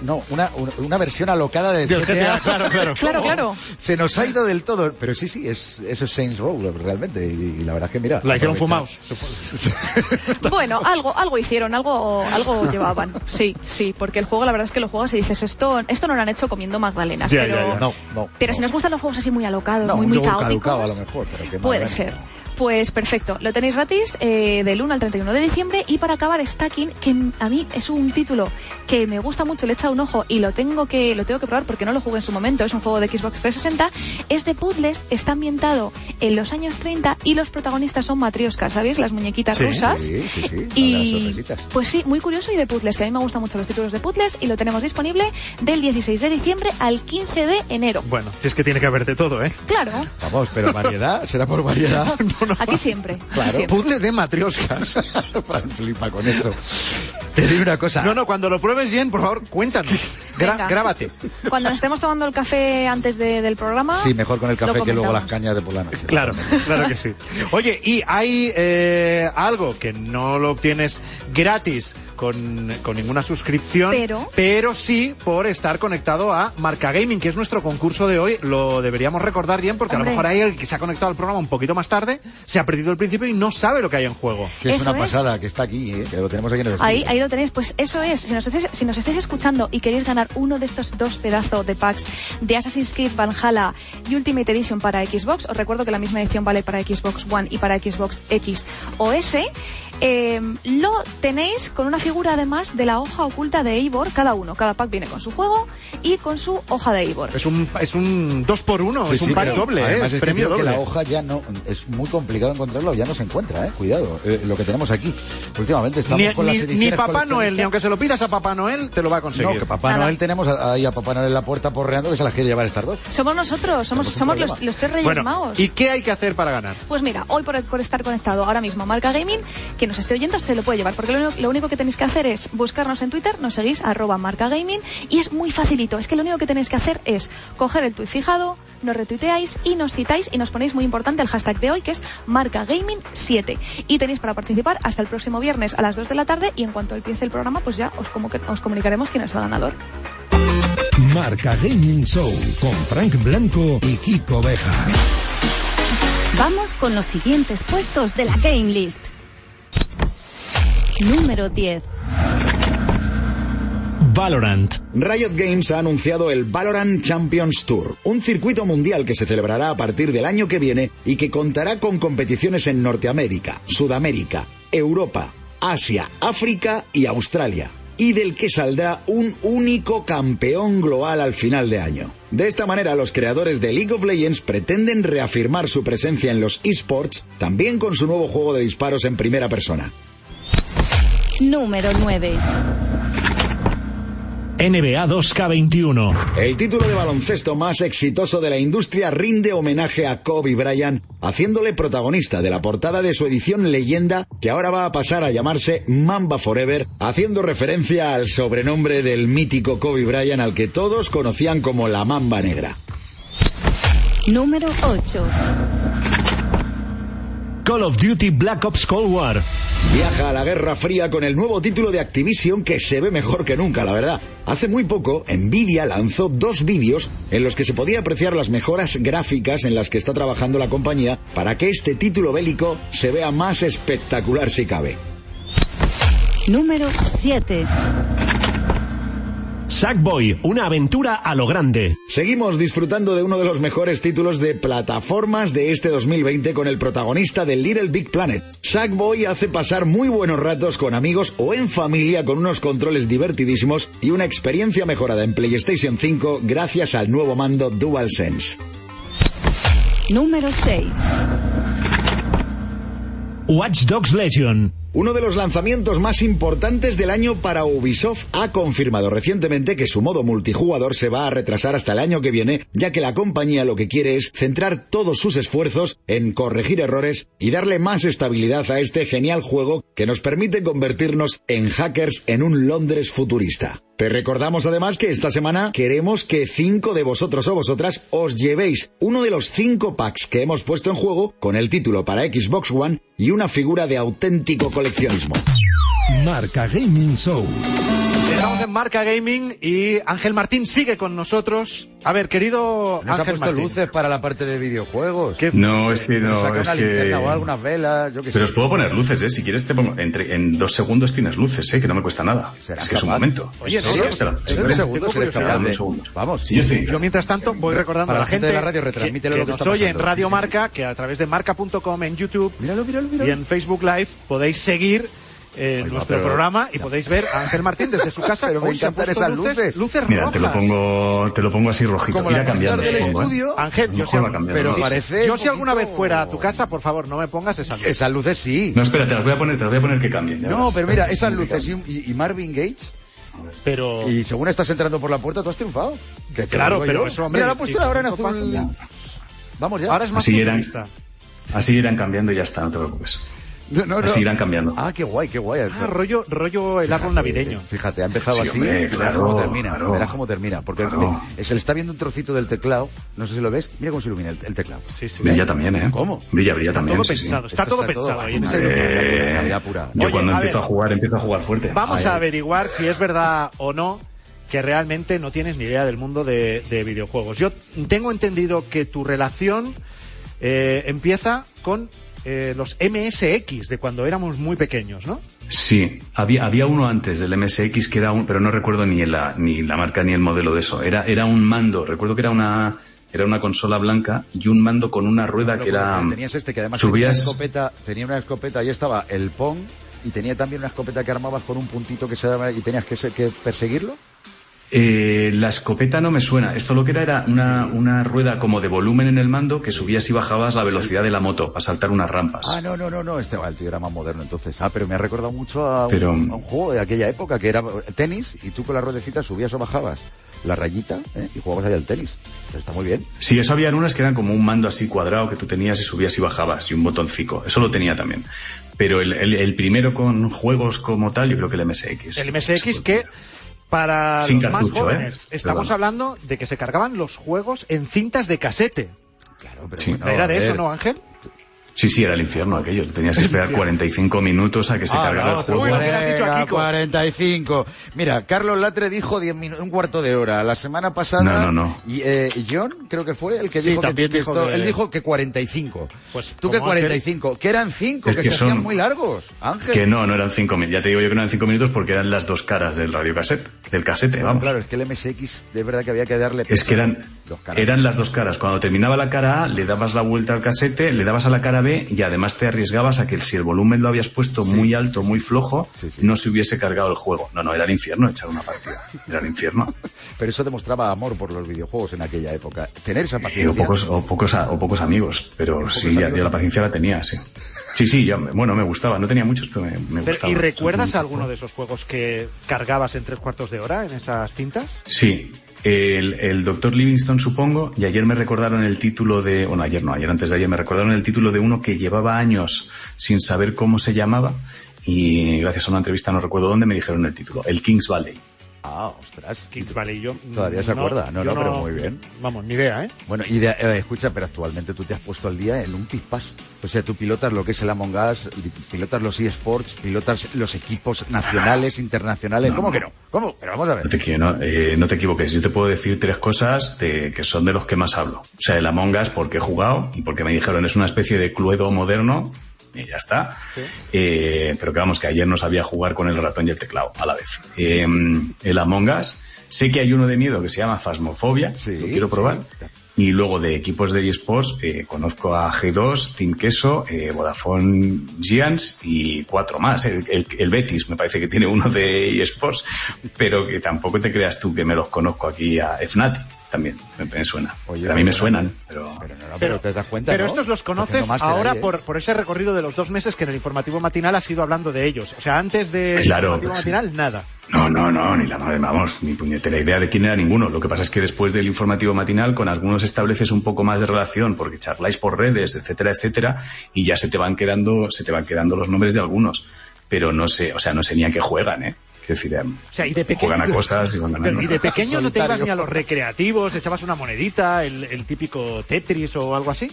no, una, una, una versión alocada del, Del GTA, claro, claro. Claro, claro. Se nos ha ido del todo. Pero sí, sí, es, eso es Saints Row, realmente. Y, y la verdad es que mira. La hicieron fumados. Bueno, algo, algo hicieron, algo, algo llevaban. Sí, sí, porque el juego, la verdad es que lo juegas y dices, esto, esto no lo han hecho comiendo magdalenas, pero. No, no. pero no. si nos gustan los juegos así muy alocados, No, muy, muy caóticos, caducado a lo mejor, pero que puede ser. Pues perfecto, lo tenéis gratis eh, del 1 al 31 de diciembre y para acabar Stacking, que a mí es un título que me gusta mucho, le he echado un ojo y lo tengo que lo tengo que probar porque no lo jugué en su momento, es un juego de Xbox 360, es de puzzles, está ambientado en los años 30 y los protagonistas son matrioscas, ¿sabéis? Las muñequitas Sí, rusas. Sí, sí, sí. las Y pues sí, muy curioso y de puzzles, que a mí me gustan mucho los títulos de puzzles y lo tenemos disponible del 16 de diciembre al 15 de enero. Bueno, si es que tiene que haber de todo, ¿eh? Claro, Vamos, pero variedad, será por variedad. aquí siempre. aquí Claro. siempre. Puzzle de matrioscas. Flipa con eso. Te digo una cosa. No, no, cuando lo pruebes, Jen, por favor, cuéntanos. Gra- Venga. grábate. Cuando nos estemos tomando el café antes de- del programa. Sí, mejor con el café que luego las cañas de por la noche. Claro, claro que sí. Oye, y hay eh, algo que no lo obtienes gratis con, con ninguna suscripción, Pero- sí por estar conectado a Marca Gaming, que es nuestro concurso de hoy. Lo deberíamos recordar bien porque a lo mejor hay alguien que se ha conectado al programa un poquito más tarde, se ha perdido el principio y no sabe lo que hay en juego. Que es Eso una es. pasada, que está aquí, ¿eh? que lo tenemos aquí en el Ahí, estudio. ahí lo tenéis, pues eso es. Si nos, estáis, si nos estáis escuchando y queréis ganar uno de estos dos pedazos de packs de Assassin's Creed Valhalla y Ultimate Edition para Xbox, os recuerdo que la misma edición vale para Xbox One y para Xbox X o S. eh, lo tenéis con una figura además de la hoja oculta de Eivor, cada uno. Cada pack viene con su juego y con su hoja de Eivor. Es un, es un dos por uno, Sí, es un pack doble, ¿eh? Además, es premio creo que doble. la hoja ya no, es muy complicado encontrarlo, ya no se encuentra, eh. Cuidado, eh, lo que tenemos aquí. Últimamente estamos Ni, con las ni- ediciones ni Papá Noel, ni aunque se lo pidas a Papá Noel, te lo va a conseguir. No, que Papá Nada. Noel tenemos ahí a Papá Noel en la puerta porreando que se las quiere llevar estas dos. Somos nosotros, somos, somos los, tres reyes Bueno, magos. ¿y qué hay que hacer para ganar? Pues mira, hoy por, por estar conectado ahora mismo a Marca Gaming, que nos esté oyendo se lo puede llevar, porque lo, único- lo único que tenéis que hacer es buscarnos en Twitter, nos seguís arroba Marca Gaming y es muy facilito, es que lo único que tenéis que hacer es coger el tuit fijado, nos retuiteáis y nos citáis y nos ponéis muy importante el hashtag de hoy que es Marca Gaming 7 y tenéis para participar hasta el próximo viernes a las 2 de la tarde y en cuanto empiece el programa pues ya os, como que- os comunicaremos quién es el ganador. Marca Gaming Show con Frank Blanco y Kiko Beja. Vamos con los siguientes puestos de la Game List. Número 10. Valorant. Riot Games ha anunciado el Valorant Champions Tour, un circuito mundial que se celebrará a partir del año que viene y que contará con competiciones en Norteamérica, Sudamérica, Europa, Asia, África y Australia. y del que saldrá un único campeón global al final de año. De esta manera, los creadores de League of Legends pretenden reafirmar su presencia en los esports, también con su nuevo juego de disparos en primera persona. Número 9. NBA 2K21. El título de baloncesto más exitoso de la industria rinde homenaje a Kobe Bryant, haciéndole protagonista de la portada de su edición leyenda, que ahora va a pasar a llamarse Mamba Forever, haciendo referencia al sobrenombre del mítico Kobe Bryant al que todos conocían como la Mamba Negra. Número 8. Call of Duty Black Ops Cold War. Viaja a la Guerra Fría con el nuevo título de Activision que se ve mejor que nunca, la verdad. Hace muy poco, Nvidia lanzó dos vídeos en los que se podía apreciar las mejoras gráficas en las que está trabajando la compañía para que este título bélico se vea más espectacular si cabe. Número 7. Sackboy, una aventura a lo grande. Seguimos disfrutando de uno de los mejores títulos de plataformas de este 2020 con el protagonista de Little Big Planet. Sackboy hace pasar muy buenos ratos con amigos o en familia con unos controles divertidísimos y una experiencia mejorada en PlayStation 5 gracias al nuevo mando DualSense. Número 6. Watch Dogs Legion. Uno de los lanzamientos más importantes del año para Ubisoft ha confirmado recientemente que su modo multijugador se va a retrasar hasta el año que viene, ya que la compañía lo que quiere es centrar todos sus esfuerzos en corregir errores y darle más estabilidad a este genial juego que nos permite convertirnos en hackers en un Londres futurista. Te recordamos además que esta semana queremos que cinco de vosotros o vosotras os llevéis uno de los cinco packs que hemos puesto en juego con el título para Xbox One y una figura de auténtico Marca Gaming Show. Estamos en Marca Gaming y Ángel Martín sigue con nosotros. A ver, querido Nos ha Ángel puesto Martín. luces para la parte de videojuegos. ¿Qué- No, es que no, saca es una que... o algunas velas, yo sé. Pero os puedo poner luces, ¿eh? Si quieres te pongo... Entre, en dos segundos tienes luces, ¿eh? Que no me cuesta nada. ¿Será Es que es un capaz? momento. Oye, Sí, sí, segundos capaz. Vamos. Sí, yo estoy- Yo mientras tanto voy recordando Para a la gente gente de la radio, que- retransmítele que, lo que nos está oye en. Radio Marca que a través de marca.com en YouTube Míralo, míralo, míralo. y en Facebook Live podéis seguir eh, Oiga, nuestro pero- programa y podéis ver a Ángel Martín desde su casa. Pero me encantan esas luces. luces Mira, te lo rojas. pongo, te lo pongo así rojito. Como Irá la cambiando. del supongo, ¿eh? estudio. Ángel, yo si, pero Sí. parece yo si alguna vez fuera a tu casa, por favor, no me pongas esa luz. Esas luces sí. No, espera, te las voy a poner, te las voy a poner que cambien. ya No, verás. pero mira, esas luces y, Marvin Gates, Pero y según estás entrando por la puerta, tú has triunfado. Que Claro, pero yo. eso, hombre, Mira, la y- ahora en azul. Vamos ya. ahora es más Así eran. Así irán cambiando y ya está, no te preocupes. No, no, no. Así irán cambiando. Ah, qué guay, qué guay. Ah, rollo, rollo el árbol navideño. Fíjate, ha empezado Sí, así. hombre, claro, cómo termina. claro. Verás cómo termina. Porque Claro. le- se le está viendo un trocito del teclado. No sé si lo ves. Mira cómo se ilumina el, el teclado. Sí, sí. Brilla también, ¿eh? ¿Cómo? Brilla, brilla también. todo sí, sí. pensado. Está todo pensado Eh. Yo Oye, cuando a empiezo ver. a jugar, empiezo a jugar fuerte. Vamos Ay, a averiguar si es verdad o no que realmente no tienes ni idea del mundo de, de videojuegos. Yo tengo entendido que tu relación eh, empieza con eh, los MSX de cuando éramos muy pequeños, ¿no? Sí, había, había uno antes del MSX que era un, pero no recuerdo ni la, ni la marca ni el modelo de eso. Era, era un mando, recuerdo que era una, era una consola blanca y un mando con una rueda que era. Tenías este que además tenía una escopeta, tenía una escopeta, ahí estaba el Pong y tenía también una escopeta que armabas con un puntito que se daba y tenías que, que perseguirlo. Eh, la escopeta no me suena. Esto lo que era era una, una rueda como de volumen en el mando que subías y bajabas la velocidad de la moto para saltar unas rampas. Ah, no, no, no, no, este el tío era más moderno entonces. Ah, pero me ha recordado mucho a un, Pero- a un juego de aquella época que era tenis y tú con la ruedecita subías o bajabas la rayita ¿eh? y jugabas ahí al tenis. Pero está muy bien. Sí, eso había unas que eran como un mando así cuadrado que tú tenías y subías y bajabas y un botoncico. Eso lo tenía también. Pero el, el- el primero con juegos como tal, yo creo que el MSX. El MSX que para Sin los más ¿eh? jóvenes estamos Perdón. hablando de que se cargaban los juegos en cintas de casete. Claro, pero Sí. bueno, ¿Era de eso, no, Ángel? Sí, sí, era el infierno aquello. Tenías que esperar 45 minutos a que se Ah, cargara no, el juego. Has dicho a Venga, Kiko. 45. Mira, Carlos Latre dijo 10 minu- un cuarto de hora. La semana pasada. No, no, no. Y eh, John, creo que fue el que Sí, dijo que, también que dijo esto- que- él dijo que 45. Pues, tú que como Ángel. 45, que eran 5, Es que, que se son- hacían muy largos. Ángel. Que no, no eran 5 minutos. Ya te digo yo que no eran 5 minutos porque eran las dos caras del radiocassette, del casete, Bueno, vamos. claro, es que el MSX de verdad que había que darle. Es que eran, Dos caras. Eran las dos caras. Cuando terminaba la cara A, le dabas la vuelta al casete, le dabas a la cara B y además te arriesgabas a que si el volumen lo habías puesto muy alto, muy flojo, Sí, sí. no se hubiese cargado el juego. No, no, era el infierno echar una partida. Era el infierno. Pero eso demostraba amor por los videojuegos en aquella época. Tener esa Eh, o, paciencia. pocos, o, pocos, a- o pocos amigos, pero sí, ya, amigos. ya la paciencia la tenía, sí. Sí, sí, ya, bueno, me gustaba. No tenía muchos, pero me, me Pero, gustaba. ¿Y recuerdas alguno de esos juegos que cargabas en tres cuartos de hora en esas cintas? Sí, el, el Dr. Livingstone supongo, y ayer me recordaron el título de, bueno, ayer no, ayer antes de ayer me recordaron el título de uno que llevaba años sin saber cómo se llamaba y gracias a una entrevista, no recuerdo dónde, me dijeron el título, el Kings Valley. Ah, ostras. Kings Valley, yo. Todavía se acuerda. No, yo no, pero muy bien. Vamos, ni idea, ¿eh? Bueno, y de- eh, escucha, pero actualmente tú te has puesto al día en un pispás. O sea, tú pilotas lo que es el Among Us, pilotas los eSports, pilotas los equipos nacionales, internacionales. ¿Cómo que no? ¿Cómo? Pero vamos a No ver. te, qui- no, eh, no te equivoques, yo te puedo decir tres cosas de, que son de los que más hablo. O sea, el Among Us porque he jugado y porque me dijeron es una especie de Cluedo moderno y ya está. Eh, pero que vamos, que ayer no sabía jugar con el ratón y el teclado a la vez. Eh, el Among Us, sé que hay uno de miedo que se llama Phasmophobia, Sí, lo quiero probar. sí. Y luego de equipos de eSports, eh, conozco a G2, Team Queso, eh, Vodafone Giants y cuatro más. El, el- el Betis me parece que tiene uno de eSports, pero que tampoco te creas tú que me los conozco aquí a Fnatic también, me, me suena. Oye, Pero a mí me pero- suenan, pero... Pero, no, no, pero te das cuenta, Pero ¿no? estos los conoces ahora ahí, ¿eh? por, por ese recorrido de los dos meses que en el informativo matinal has ido hablando de ellos. O sea, antes del Claro, informativo matinal, nada. No, no, no, ni la madre, vamos, ni puñetera idea de quién era ninguno. Lo que pasa es que después del informativo matinal con algunos estableces un poco más de relación porque charláis por redes, etcétera, etcétera, y ya se te van quedando, se te van quedando los nombres de algunos. Pero no sé, o sea, no sé ni a qué juegan, ¿eh? Decir, em, O sea, y de pequeño. juegan a cosas y van ganando. y de pequeño no te ibas ni a los recreativos, echabas una monedita, el, el típico Tetris o algo así.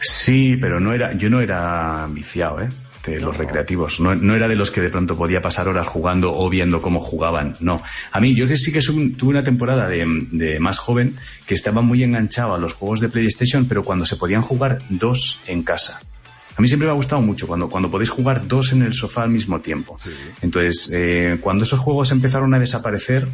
Sí, pero no era, yo no era viciado, ¿eh? De los recreativos. No, no era de los que de pronto podía pasar horas jugando o viendo cómo jugaban. No. A mí, yo que sí que tuve una temporada de, de más joven que estaba muy enganchado a los juegos de PlayStation, pero cuando se podían jugar dos en casa. A mí siempre me ha gustado mucho cuando, cuando podéis jugar dos en el sofá al mismo tiempo. Entonces, eh, cuando esos juegos empezaron a desaparecer,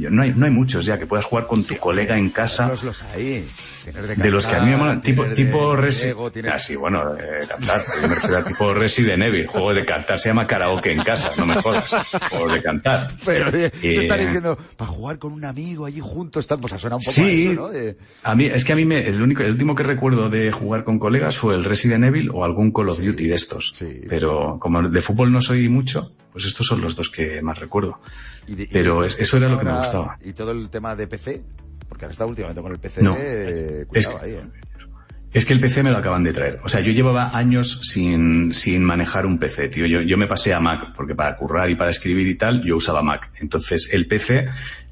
yo, no hay, no hay muchos ya que puedas jugar con tu colega en casa. Los, los hay. Tienes De los que a mí me molan, tipo, de tipo Resi- Lego, tienes- Ah, sí, bueno, eh, cantar. Yo me refiero a tipo Resident Evil, juego de cantar. Se llama karaoke en casa, no me jodas. Juego de cantar. Pero eh, te Eh, están diciendo, para jugar con un amigo allí juntos, tal, pues sonado un poco a Sí, eso, ¿no? De- a mí, es que a mí me, el único, el último que recuerdo de jugar con colegas fue el Resident Evil o algún Call of Duty de estos. sí. Pero como de fútbol no soy mucho, pues estos son los dos que más recuerdo. y de- y Pero de- es- eso era lo que me gustaba. Y todo el tema de PC, porque ahora está últimamente con el PC, No. eh, cuidado ahí, ¿eh? Es que el PC me lo acaban de traer. O sea, yo llevaba años sin, sin manejar un PC, tío. Yo, yo me pasé a Mac, porque para currar y para escribir y tal, yo usaba Mac. Entonces, el PC,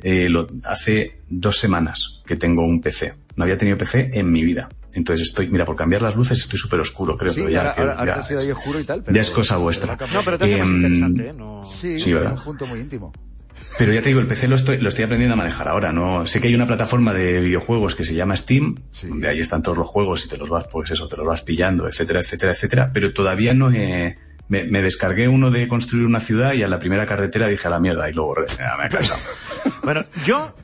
eh, lo, hace dos semanas que tengo un PC. No había tenido PC en mi vida. Entonces estoy, mira, por cambiar las luces estoy súper oscuro, creo Sí, que ya, ahora, que ahora, ahora ya es- ahí oscuro y tal, pero... ya es cosa vuestra. No, pero te más Em, interesante, ¿eh? No... Sí, Sí, es ¿verdad? un punto muy íntimo. Pero ya te digo, el PC lo estoy, lo estoy aprendiendo a manejar ahora, ¿no? Sé que hay una plataforma de videojuegos que se llama Steam, Sí. donde ahí están todos los juegos y te los vas, pues eso, te los vas pillando, etcétera, etcétera, etcétera, pero todavía no he, me, me descargué uno de construir una ciudad y a la primera carretera dije a la mierda y luego me he cansado. Bueno, yo,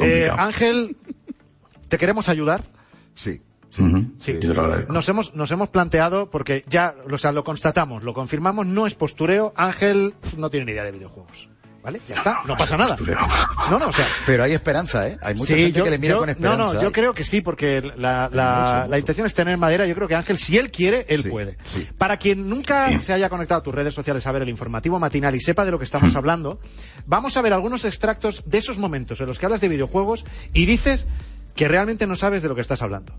eh. Ángel, te queremos ayudar. Sí. Sí. Nos hemos, nos hemos planteado, porque ya, o sea, lo constatamos, lo confirmamos, no es postureo. Ángel no tiene ni idea de videojuegos. ¿Vale? Ya está, no pasa nada. postureo. No, no, o sea, Pero hay esperanza, ¿eh? Hay mucha sí, gente yo, que le mira yo- con no, esperanza. no, yo ¿eh? creo que sí, porque la, la, Mucho, la mucho. intención es tener madera. Yo creo que Ángel, si él quiere, él Sí, puede. sí. Para quien nunca Sí. se haya conectado a tus redes sociales a ver el informativo matinal y sepa de lo que estamos hablando, vamos a ver algunos extractos de esos momentos en los que hablas de videojuegos y dices que realmente no sabes de lo que estás hablando.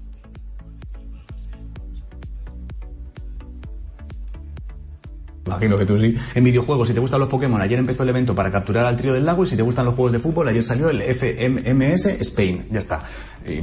Imagino que tú sí. En videojuegos, si te gustan los Pokémon, ayer empezó el evento para capturar al trío del lago y si te gustan los juegos de fútbol, ayer salió el FMS Spain. Ya está.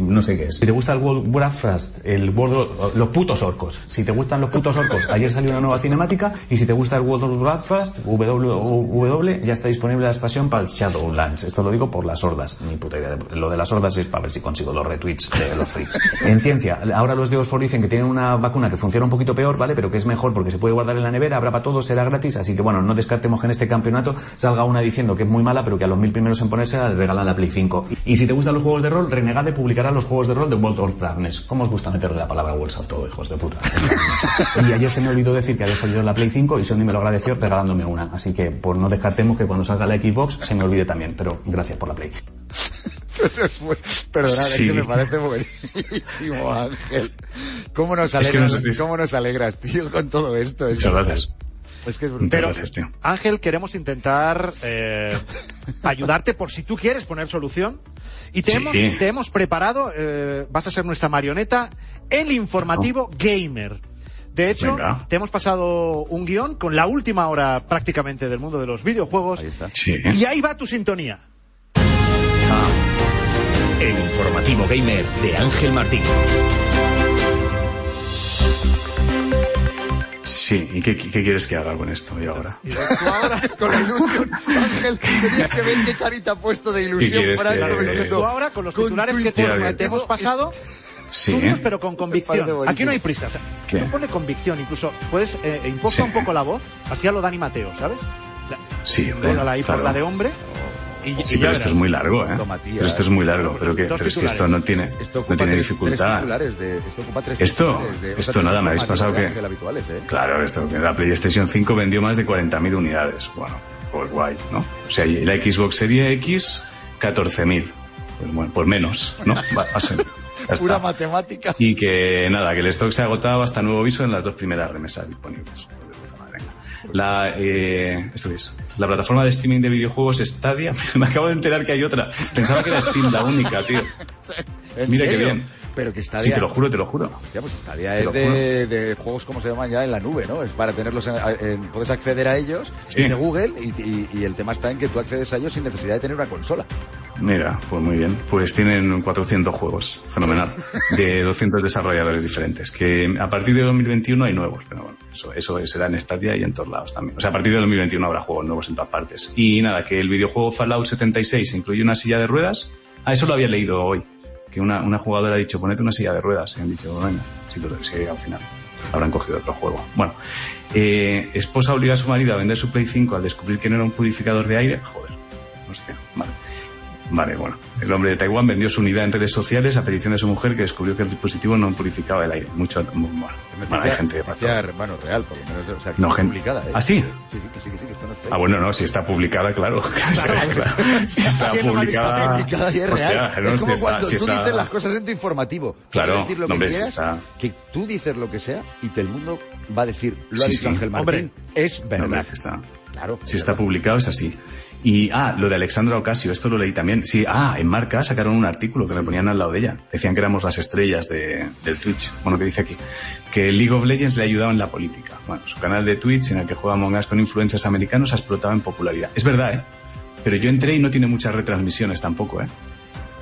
No sé qué es. Si te gusta el World Warcraft, el World, los putos orcos. Si te gustan los putos orcos, ayer salió una nueva cinemática y si te gusta el World of Warcraft, WW, ya está disponible la expansión para el Shadowlands. Esto lo digo por las hordas. Ni puta idea. Lo de las hordas es para ver si consigo los retweets de los freaks. En ciencia, ahora los de Oxford dicen que tienen una vacuna que funciona un poquito peor, ¿vale? Pero que es mejor porque se puede guardar en la nevera, habrá para todos, será gratis. Así que bueno, no descartemos que en este campeonato salga una diciendo que es muy mala, pero que a los mil primeros en ponerse les regalan la Play 5. Y si te gustan los juegos de rol, renegad de publicidad publicará los juegos de rol de World of Darkness. ¿Cómo os gusta meterle la palabra Words a todo, hijos de puta? y ayer se me olvidó decir que había salido la Play 5 y Sony me lo agradeció regalándome una. Así que, pues no descartemos que cuando salga la Xbox se me olvide también, pero gracias por la Play. Perdonad, Sí. es que me parece buenísimo, Ángel. ¿Cómo nos Es que alegras, no sé- cómo nos alegras, tío, con todo esto? Es Muchas que- gracias. Es que es brutal. Pero, gracias, tío. Ángel, queremos intentar eh, ayudarte por si tú quieres poner solución. Y te, Sí. hemos, te hemos preparado, eh, vas a ser nuestra marioneta, el informativo gamer. De hecho, Venga. te hemos pasado un guion con la última hora prácticamente del mundo de los videojuegos. Ahí está. Sí. Y ahí va tu sintonía. El informativo gamer de Ángel Martín. Sí, ¿y qué, qué quieres que haga con esto yo ahora? Y ahora, con la ilusión. Ángel, tenías que ver qué carita ha puesto de ilusión. quieres Frank, que- con esto. tú ahora con los Con titulares tu que te, te hemos pasado, Sí. tuyos, pero con convicción. Aquí no hay prisa. O sea, tú pone convicción, incluso puedes eh, imposta Sí. un poco la voz, así a lo Dani Mateo, ¿sabes? La- Sí, hombre. Ahí por claro. la de hombre. Y, Sí, ya pero esto es muy largo, ¿eh? Pero esto es muy largo, pero, que, pero es que esto no tiene, Esto no tiene tres, dificultad. Tres titulares de, esto ocupa tres Esto- de- nada, me habéis pasado que- habituales, ¿eh? Claro, esto, la PlayStation 5 vendió más de 40.000 unidades. Bueno, pues guay, ¿no? O sea, y la Xbox Series X, 14.000. Pues bueno, pues menos, ¿no? Va, a ser. Pura matemática. Y que nada, que el stock se ha agotado hasta nuevo aviso en las dos primeras remesas disponibles. La, eh, esto es, la plataforma de streaming de videojuegos Stadia, me acabo de enterar que hay otra. Pensaba que era Steam la única, tío. ¿En Mira qué serio? bien. Pero que está Sí, te lo juro, te lo juro. Ya, pues Stadia es de, de juegos, como se llaman ya, en la nube, ¿no? Es para tenerlos en, en- puedes acceder a ellos, Sí. de Google, y, y- y el tema está en que tú accedes a ellos sin necesidad de tener una consola. Mira, pues muy bien. Pues tienen 400 juegos. Fenomenal. De 200 desarrolladores diferentes. Que a partir de 2021 hay nuevos. Pero bueno, eso, eso será en Stadia y en todos lados también. O sea, a partir de 2021 habrá juegos nuevos en todas partes. Y nada, que el videojuego Fallout 76 incluye una silla de ruedas. Ah, eso lo había leído hoy. Que una, una jugadora ha dicho, ponete una silla de ruedas. Y han dicho, venga, si si al final. Habrán cogido otro juego. Bueno, eh, esposa obliga a su marido a vender su Play 5 al descubrir que no era un purificador de aire. Joder, hostia, vale. Vale, bueno. El hombre de Taiwán vendió su unidad en redes sociales a petición de su mujer que descubrió que el dispositivo no purificaba el aire. Mucho, bueno, bueno, hay gente bueno, real, por lo menos, o sea, que No, está publicada, ¿eh? ¿Ah, sí? Sí, sí, que sí, que sí, que esto no es fake. Ah, bueno, no, si está publicada, claro. si está ¿Quién no me ha visto publicada. publicada y es Hostia, real? no, es si como está- cuando si tú está- dices las cosas en tu informativo. Claro, Puedes decir lo que hombre, si quieras, está- que tú dices lo que sea y que el mundo va a decir, lo ha Sí, dicho sí. Ángel Martín, es No, verdad. hombre, si está. Claro. Si está publicado es así. Y, ah, lo de Alexandra Ocasio, esto lo leí también. Sí, ah, en Marca sacaron un artículo que me ponían al lado de ella. Decían que éramos las estrellas de, del Twitch. Bueno, que dice aquí. Que League of Legends le ha ayudado en la política. Bueno, su canal de Twitch en el que juega Among Us con influencers americanos ha explotado en popularidad. Es verdad, ¿eh? Pero yo entré y no tiene muchas retransmisiones tampoco, ¿eh?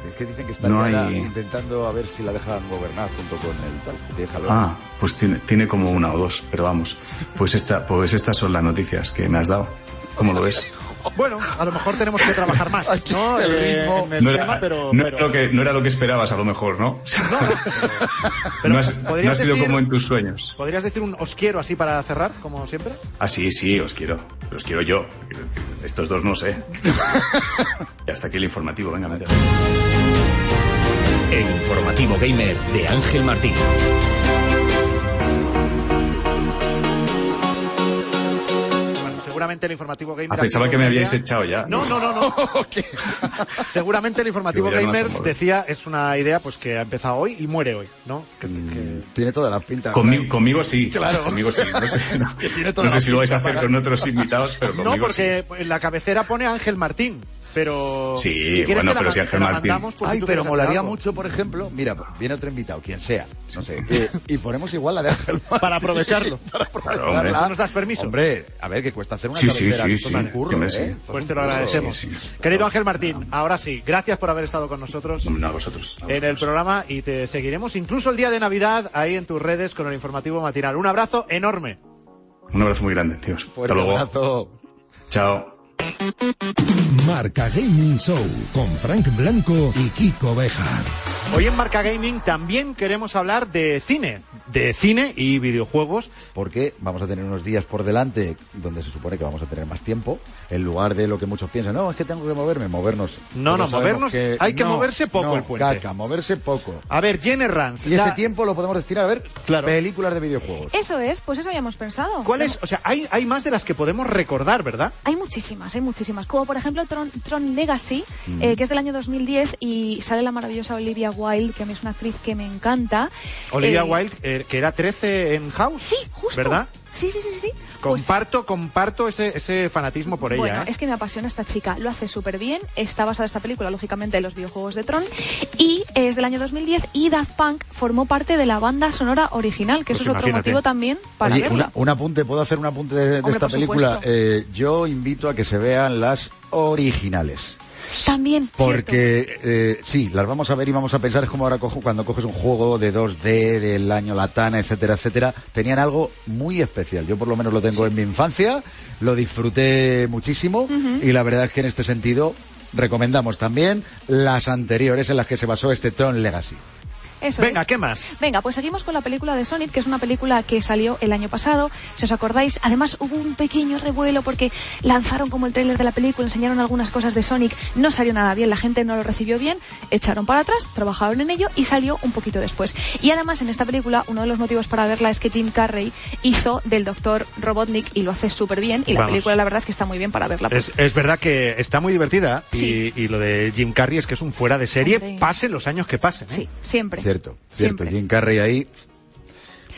Es que dicen que están No hay- intentando a ver si la dejan gobernar junto con el tal. que te. Ah, pues tiene, tiene como una o dos, pero vamos. Pues esta, pues estas son las noticias que me has dado. ¿Cómo lo ves? Bueno, a lo mejor tenemos que trabajar más, ¿no? el Eh, ritmo. en el no, tema, era, pero, no pero- era lo que, no era lo que esperabas, a lo mejor, ¿no? pero no, has- podrías no ha sido decir- como en tus sueños. ¿Podrías decir un os quiero así para cerrar, como siempre? Ah, sí, sí, os quiero. Os quiero yo. Estos dos no sé. y hasta aquí el informativo, venga, mételo. El informativo gamer de Ángel Martín. Seguramente el informativo gamer. Ah, pensaba que me habíais echado ya. No, no, no, no. seguramente el informativo gamer decía es una idea pues que ha empezado hoy y muere hoy, ¿no? Que- que- Tiene toda la pinta. Conmigo, conmigo sí. Claro. Conmigo sí. No sé, no- Que tiene toda no sé la si lo vais a hacer para- con otros invitados, pero conmigo No, porque en la cabecera pone Ángel Martín, pero Sí, si quieres bueno, la pero si Ángel Martín- mandamos, pues, Ay, pero molaría algo. mucho, por ejemplo, mira, viene otro invitado, quien sea, no sé, eh, y ponemos igual la de Ángel Martín. Para aprovecharlo. Para Claro, aprovecharla. hombre. ¿No nos das permiso? Hombre, a ver, que cuesta hacer una Sí, sí, cabecera, sí, sí. un curro. ¿eh? Pues es te lo agradecemos. sí, sí. Querido Ángel Martín, ahora sí, gracias por haber estado con nosotros No, a vosotros. a en el programa y te seguiremos incluso el día de Navidad ahí en tus redes con el informativo matinal. Un abrazo enorme. Un abrazo muy grande, tíos. Fuerte Hasta luego. abrazo. Chao. Marca Gaming Show con Frank Blanco y Kiko Bejar. Hoy en Marca Gaming también queremos hablar de cine, de cine y videojuegos. Porque vamos a tener unos días por delante donde se supone que vamos a tener más tiempo, en lugar de lo que muchos piensan, no, es que tengo que moverme, movernos. No, no, movernos, hay que no, moverse poco no, el puente. Caca, moverse poco. A ver, Jenny Ranz. Y ese tiempo lo podemos destinar a ver películas de videojuegos. Eso es, pues eso habíamos pensado. ¿Cuál es? O sea, hay, hay más de las que podemos recordar, ¿verdad? Hay muchísimas, hay muchísimas. Como por ejemplo Tron, Tron Legacy, Mm. eh, que es del año 2010 y sale la maravillosa Olivia Wilde, que a mí es una actriz que me encanta. Olivia Eh, Wilde, eh, que era 13 en House. Sí, justo. ¿Verdad? Sí, sí, sí, sí, sí. Pues- Comparto, comparto ese, ese fanatismo por Bueno, ella. ¿eh? es que me apasiona esta chica, lo hace súper bien, está basada esta película, lógicamente, en los videojuegos de Tron, y es del año 2010, y Daft Punk formó parte de la banda sonora original, que Pues eso es otro motivo también para Oye, verla. una- un apunte, ¿puedo hacer un apunte de, de Hombre, esta película? Eh, yo invito a que se vean las originales. También, Porque eh, sí, las vamos a ver y vamos a pensar, es como ahora cojo, cuando coges un juego de 2D del año Latana, etcétera, etcétera, tenían algo muy especial. Yo por lo menos lo tengo en mi infancia, lo disfruté muchísimo y la verdad es que en este sentido recomendamos también las anteriores en las que se basó este Tron Legacy. Eso Venga, es. ¿qué más? Venga, pues seguimos con la película de Sonic, que es una película que salió el año pasado. Si os acordáis, además hubo un pequeño revuelo porque lanzaron como el tráiler de la película, enseñaron algunas cosas de Sonic, no salió nada bien, la gente no lo recibió bien, echaron para atrás, trabajaron en ello y salió un poquito después. Y además en esta película, uno de los motivos para verla es que Jim Carrey hizo del Doctor Robotnik y lo hace súper bien y la película la verdad es que está muy bien para verla. Es, es verdad que está muy divertida Sí. y, y lo de Jim Carrey es que es un fuera de serie, Hombre. pasen los años que pasen. ¿eh? Sí, siempre. Cierto, cierto. Siempre. Jim Carrey ahí,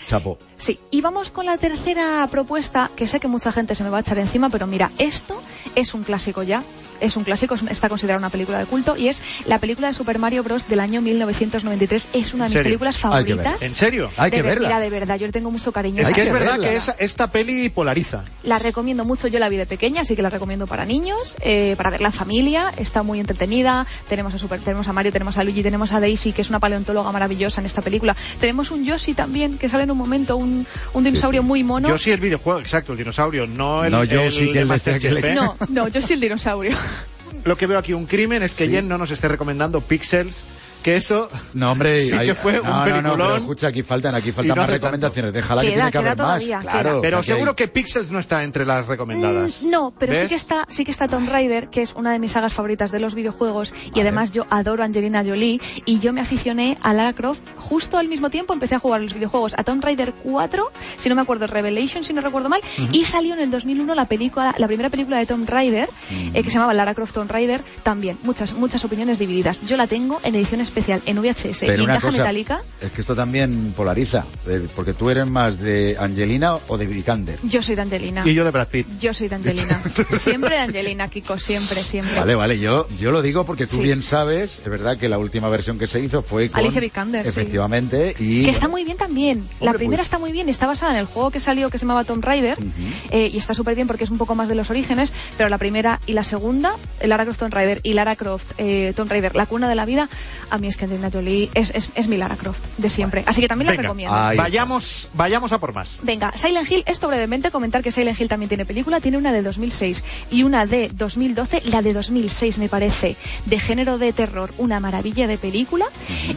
chapo. Sí, y vamos con la tercera propuesta, que sé que mucha gente se me va a echar encima, pero mira, esto es un clásico ya. Es un clásico, es- está considerada una película de culto y es la película de Super Mario Bros. del año 1993. Es una de ¿En mis serio? películas favoritas. ¿En serio? Hay que ver- verla. Mira, de verdad, yo le tengo mucho cariño. Es que es verdad que esa- esta peli polariza. La recomiendo mucho, yo la vi de pequeña, así que la recomiendo para niños, eh, para verla en familia, está muy entretenida, tenemos a Super, tenemos a Mario, tenemos a Luigi, tenemos a Daisy, que es una paleontóloga maravillosa en esta película, tenemos un Yoshi también, que sale en un momento, un, un dinosaurio muy mono. Yo sí el videojuego, exacto, el dinosaurio, no el No, yo sí que el de- que le-. No, no, yo sí el dinosaurio. Lo que veo aquí un crimen es que Jen no nos esté recomendando Pixels, que eso No, hombre, sí hay- que fue un no, no, no, pero peliculón. escucha, aquí faltan, aquí faltan no más recomendaciones. Déjala que tiene que haber todavía, más. queda. Claro, Pero o sea, que seguro hay- que Pixels no está entre las recomendadas. Mm, No, pero sí que está, sí que está Tomb Raider, que es una de mis sagas favoritas de los videojuegos, y además yo adoro a Angelina Jolie, y yo me aficioné a Lara Croft justo al mismo tiempo empecé a jugar los videojuegos a Tomb Raider 4, si no me acuerdo, Revelation, si no recuerdo mal, y salió en el 2001 la película, la primera película de Tomb Raider, eh, que se llamaba Lara Croft Tomb Raider, también, muchas, muchas opiniones divididas. Yo la tengo en edición especial, en VHS, Pero y en caja cosa, metálica. es que esto también polariza, eh, porque tú eres más de Angelina o de Vikander. Yo soy de Angelina. Y yo de Brad Pitt. Yo soy de Angelina. siempre de Angelina, Kiko, siempre, siempre. Vale, vale, yo, yo lo digo porque tú Sí. bien sabes, es verdad que la última versión que se hizo fue con... Alicia Vikander, sí. Efectivamente, y... Que está muy bien también. la primera pues. está muy bien, está basada en el juego que salió que se llamaba Tomb Raider eh, y está súper bien porque es un poco más de los orígenes, pero la primera y la segunda, eh, Lara Croft Tomb Raider y Lara Croft eh, Tomb Raider, la cuna de la vida, a mí es que Angelina Jolie es, es, es mi Lara Croft de siempre. Así que también la Venga, recomiendo. Vayamos, vayamos a por más. Venga, Silent Hill, esto brevemente, comentar que Silent Hill también tiene película, tiene una de 2006 y una de 2012, la de 2006 me parece, de género de terror, una maravilla de película,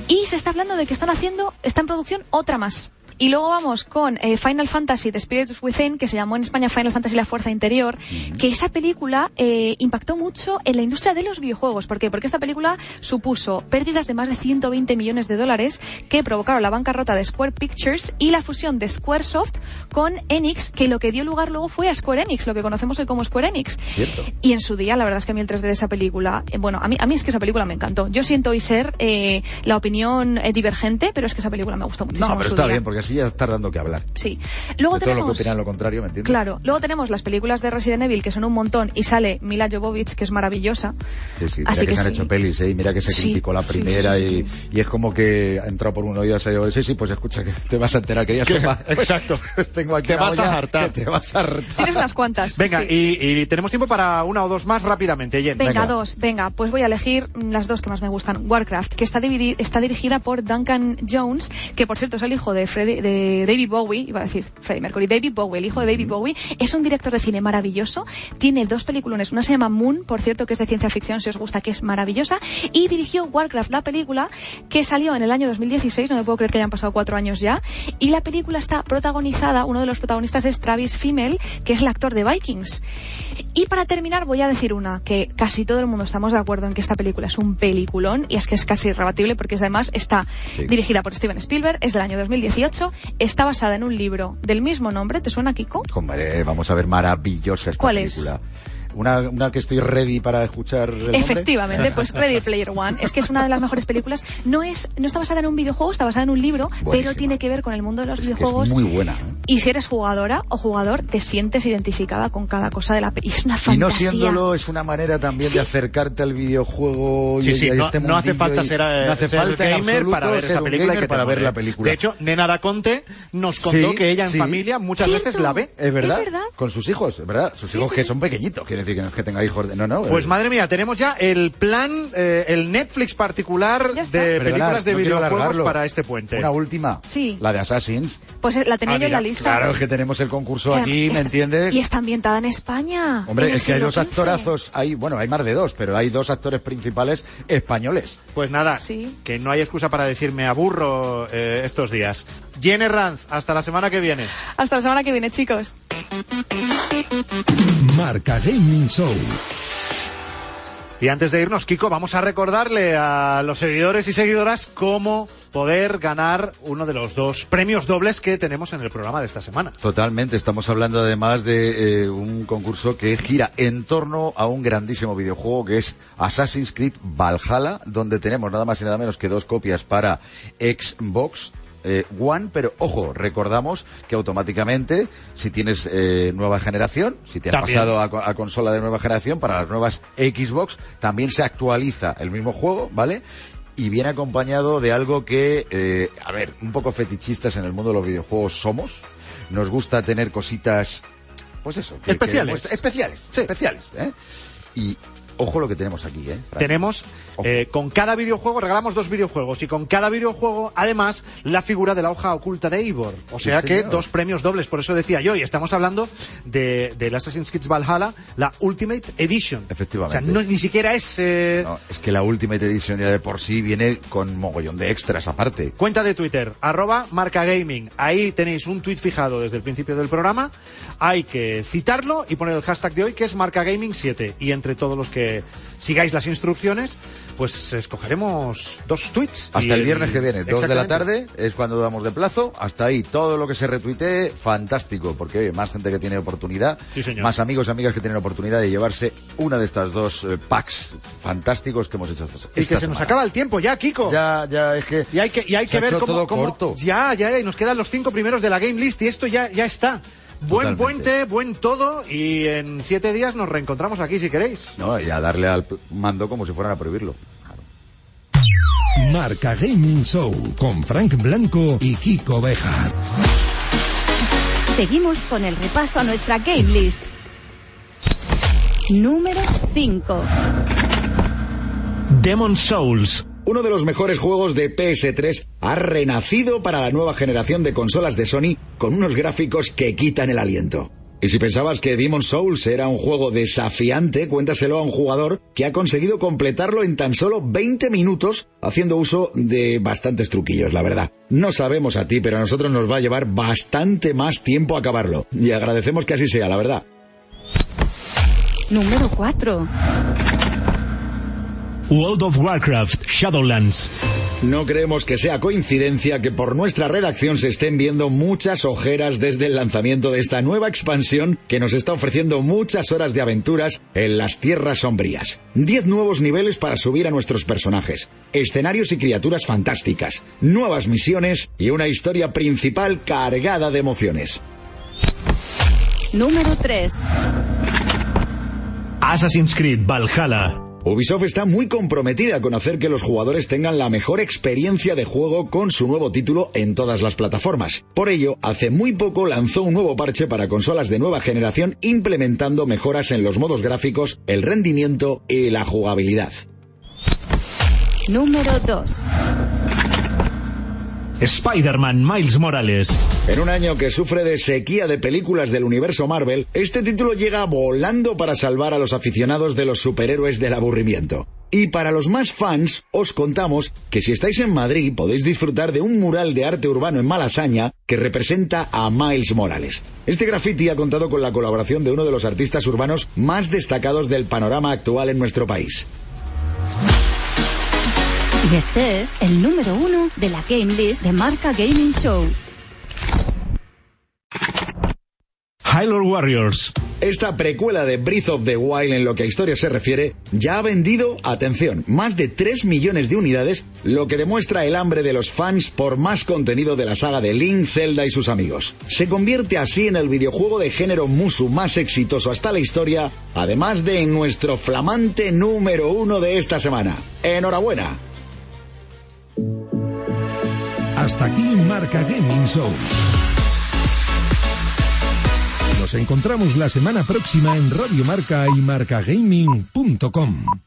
y se está hablando de que están haciendo, está en producción otra más. Y luego vamos con eh, Final Fantasy The Spirits Within, que se llamó en España Final Fantasy La Fuerza Interior, que esa película eh, impactó mucho en la industria de los videojuegos. ¿Por qué? Porque esta película supuso pérdidas de más de 120 millones de dólares que provocaron la bancarrota de Square Pictures y la fusión de Squaresoft con Enix, que lo que dio lugar luego fue a Square Enix, lo que conocemos hoy como Square Enix. Cierto. Y en su día, la verdad es que a mí el 3D de esa película, eh, bueno, a mí, a mí es que esa película me encantó. Yo siento hoy ser eh, la opinión divergente, pero es que esa película me gustó muchísimo. No, en pero su está día. bien, porque así ya estás dando que hablar. Sí. Luego de todo lo que tenemos... opinan lo contrario, ¿me entiendes? Claro, luego tenemos las películas de Resident Evil, que son un montón, y sale Mila Jovovich, que es maravillosa. Sí, sí, mira Así que, que se han sí. hecho pelis, ¿eh? Y mira que se Sí, criticó la primera sí, sí, y, y es como que ha entrado por un oído y ha salido, sí, sí, pues escucha, que te vas a enterar, querías Que- tomar. exacto. Pues tengo aquí Te vas a hartar. que Te vas a hartar. Tienes unas cuantas. Venga, sí. y, y tenemos tiempo para una o dos más rápidamente, Jen. Venga, venga. dos. Venga, pues voy a elegir las dos que más me gustan. Warcraft, que está, dividi- está dirigida por Duncan Jones, que por cierto es el hijo de Freddy, de, de David Bowie, iba a decir Freddie Mercury, David Bowie, el hijo de David Bowie, es un director de cine maravilloso, tiene dos películas, una se llama Moon, por cierto, que es de ciencia ficción, si os gusta, que es maravillosa, y dirigió Warcraft, la película, que salió en el año 2016, no me puedo creer que hayan pasado cuatro años ya, y la película está protagonizada, uno de los protagonistas es Travis Fimmel, que es el actor de Vikings. Y para terminar voy a decir una, que casi todo el mundo estamos de acuerdo en que esta película es un peliculón, y es que es casi irrebatible porque además está Sí. dirigida por Steven Spielberg, es del año 2018, está basada en un libro del mismo nombre, ¿te suena, Kiko? Hombre, vamos a ver, maravillosa esta ¿Cuál es? Una, una que estoy ready para escuchar el nombre. Efectivamente, pues Ready Player One. Es que es una de las mejores películas. No es, no está basada en un videojuego, está basada en un libro, Buenísima. pero tiene que ver con el mundo de los Es que videojuegos. es muy buena. ¿eh? Y si eres jugadora o jugador, te sientes identificada con cada cosa de la película. Es una Y fantasía. no siéndolo es una manera también Sí. de acercarte al videojuego Sí, y, sí, y a no, este no hace falta y- ser, eh, no hace ser falta gamer absoluto para ver esa película y que para ver la película. De hecho, Nena da Conte nos contó Sí, que ella en sí. familia muchas Cierto. veces la ve. es verdad, Es verdad. con sus hijos, es verdad, sus Sí, hijos sí. que son pequeñitos, quiere decir que no es que tenga hijos de no, no. Pues eh, madre mía, tenemos ya el plan, eh, el Netflix particular de Perdonad, películas de no videojuegos para este puente. Una última, Sí. la de Assassins. Pues eh, la tenía Ah, yo en la lista. Claro, es que tenemos el concurso Que aquí, ¿me entiendes? Y está ambientada en España. Hombre, en es que hay dos XV. actorazos, hay, bueno, hay más de dos, pero hay dos actores principales españoles. Pues nada, Sí. que no hay excusa para decirme aburro eh, estos días. Jenny Ranz, hasta la semana que viene. Hasta la semana que viene, chicos. Marca Gaming Show. Y antes de irnos, Kiko, vamos a recordarle a los seguidores y seguidoras cómo poder ganar uno de los dos premios dobles que tenemos en el programa de esta semana. Totalmente, estamos hablando además de eh, un concurso que gira en torno a un grandísimo videojuego que es Assassin's Creed Valhalla, donde tenemos nada más y nada menos que dos copias para Xbox. eh, One, pero ojo, recordamos que automáticamente, si tienes eh, nueva generación, si te has También. pasado a consola de nueva generación, para las nuevas Xbox, también se actualiza el mismo juego, ¿vale? Y viene acompañado de algo que, eh, a ver, un poco fetichistas en el mundo de los videojuegos somos. Nos gusta tener cositas, pues eso. que- que Especiales. especiales, Sí. especiales, ¿eh? Y ojo lo que tenemos aquí, ¿eh? Tenemos, eh, con cada videojuego, regalamos dos videojuegos y con cada videojuego, además, la figura de la hoja oculta de Eivor. O Sí, sea que señor. dos premios dobles, por eso decía yo, y estamos hablando de, del Assassin's Creed Valhalla, la Ultimate Edition. Efectivamente. O sea, no, ni siquiera es... eh, No, es que la Ultimate Edition ya de por sí viene con mogollón de extras aparte. Cuenta de Twitter, arroba marcagaming. Ahí tenéis un tweet fijado desde el principio del programa. Hay que citarlo y poner el hashtag de hoy, que es marcagaming7. Y entre todos los que sigáis las instrucciones, pues escogeremos dos tweets. Hasta el viernes que viene, dos de la tarde, es cuando damos de plazo. Hasta ahí, todo lo que se retuitee, fantástico, porque oye, más gente que tiene oportunidad, Sí, más amigos y amigas que tienen oportunidad de llevarse una de estas dos eh, packs fantásticos que hemos hecho esta, esta que se nos acaba el tiempo ya, Kiko. Ya, ya, es que... Y hay que, y hay se que ha ver cómo, todo cómo- corto. Ya, ya, y nos quedan los cinco primeros de la game list y esto ya, ya está. Buen Totalmente. puente, buen todo y en siete días nos reencontramos aquí si queréis. No, y a darle al mando como si fueran a prohibirlo. Marca Gaming Show con Frank Blanco y Kiko Bejar. Seguimos con el repaso a nuestra game list. Número 5. Demon Souls. Uno de los mejores juegos de PS3 ha renacido para la nueva generación de consolas de Sony con unos gráficos que quitan el aliento. Y si pensabas que Demon's Souls era un juego desafiante, cuéntaselo a un jugador que ha conseguido completarlo en tan solo 20 minutos haciendo uso de bastantes truquillos, la verdad. No sabemos a ti, pero a nosotros nos va a llevar bastante más tiempo acabarlo. Y agradecemos que así sea, la verdad. Número 4. World of Warcraft Shadowlands. No creemos que sea coincidencia que por nuestra redacción se estén viendo muchas ojeras desde el lanzamiento de esta nueva expansión que nos está ofreciendo muchas horas de aventuras en las tierras sombrías. Diez nuevos niveles para subir a nuestros personajes, escenarios y criaturas fantásticas, nuevas misiones y una historia principal cargada de emociones. Número 3. Assassin's Creed Valhalla. Ubisoft está muy comprometida con hacer que los jugadores tengan la mejor experiencia de juego con su nuevo título en todas las plataformas. Por ello, hace muy poco lanzó un nuevo parche para consolas de nueva generación implementando mejoras en los modos gráficos, el rendimiento y la jugabilidad. Número 2. Spider-Man Miles Morales. En un año que sufre de sequía de películas del universo Marvel, este título llega volando para salvar a los aficionados de los superhéroes del aburrimiento. Y para los más fans, os contamos que si estáis en Madrid podéis disfrutar de un mural de arte urbano en Malasaña que representa a Miles Morales. Este graffiti ha contado con la colaboración de uno de los artistas urbanos más destacados del panorama actual en nuestro país. Y este es el número uno de la Game List de Marca Gaming Show. Hyrule Warriors. Esta precuela de Breath of the Wild en lo que a historia se refiere ya ha vendido, atención, más de 3 millones de unidades, lo que demuestra el hambre de los fans por más contenido de la saga de Link, Zelda y sus amigos. Se convierte así en el videojuego de género Musu más exitoso hasta la historia, además de en nuestro flamante número uno de esta semana. ¡Enhorabuena! Hasta aquí Marca Gaming Show. Nos encontramos la semana próxima en Radio Marca y marcagaming.com.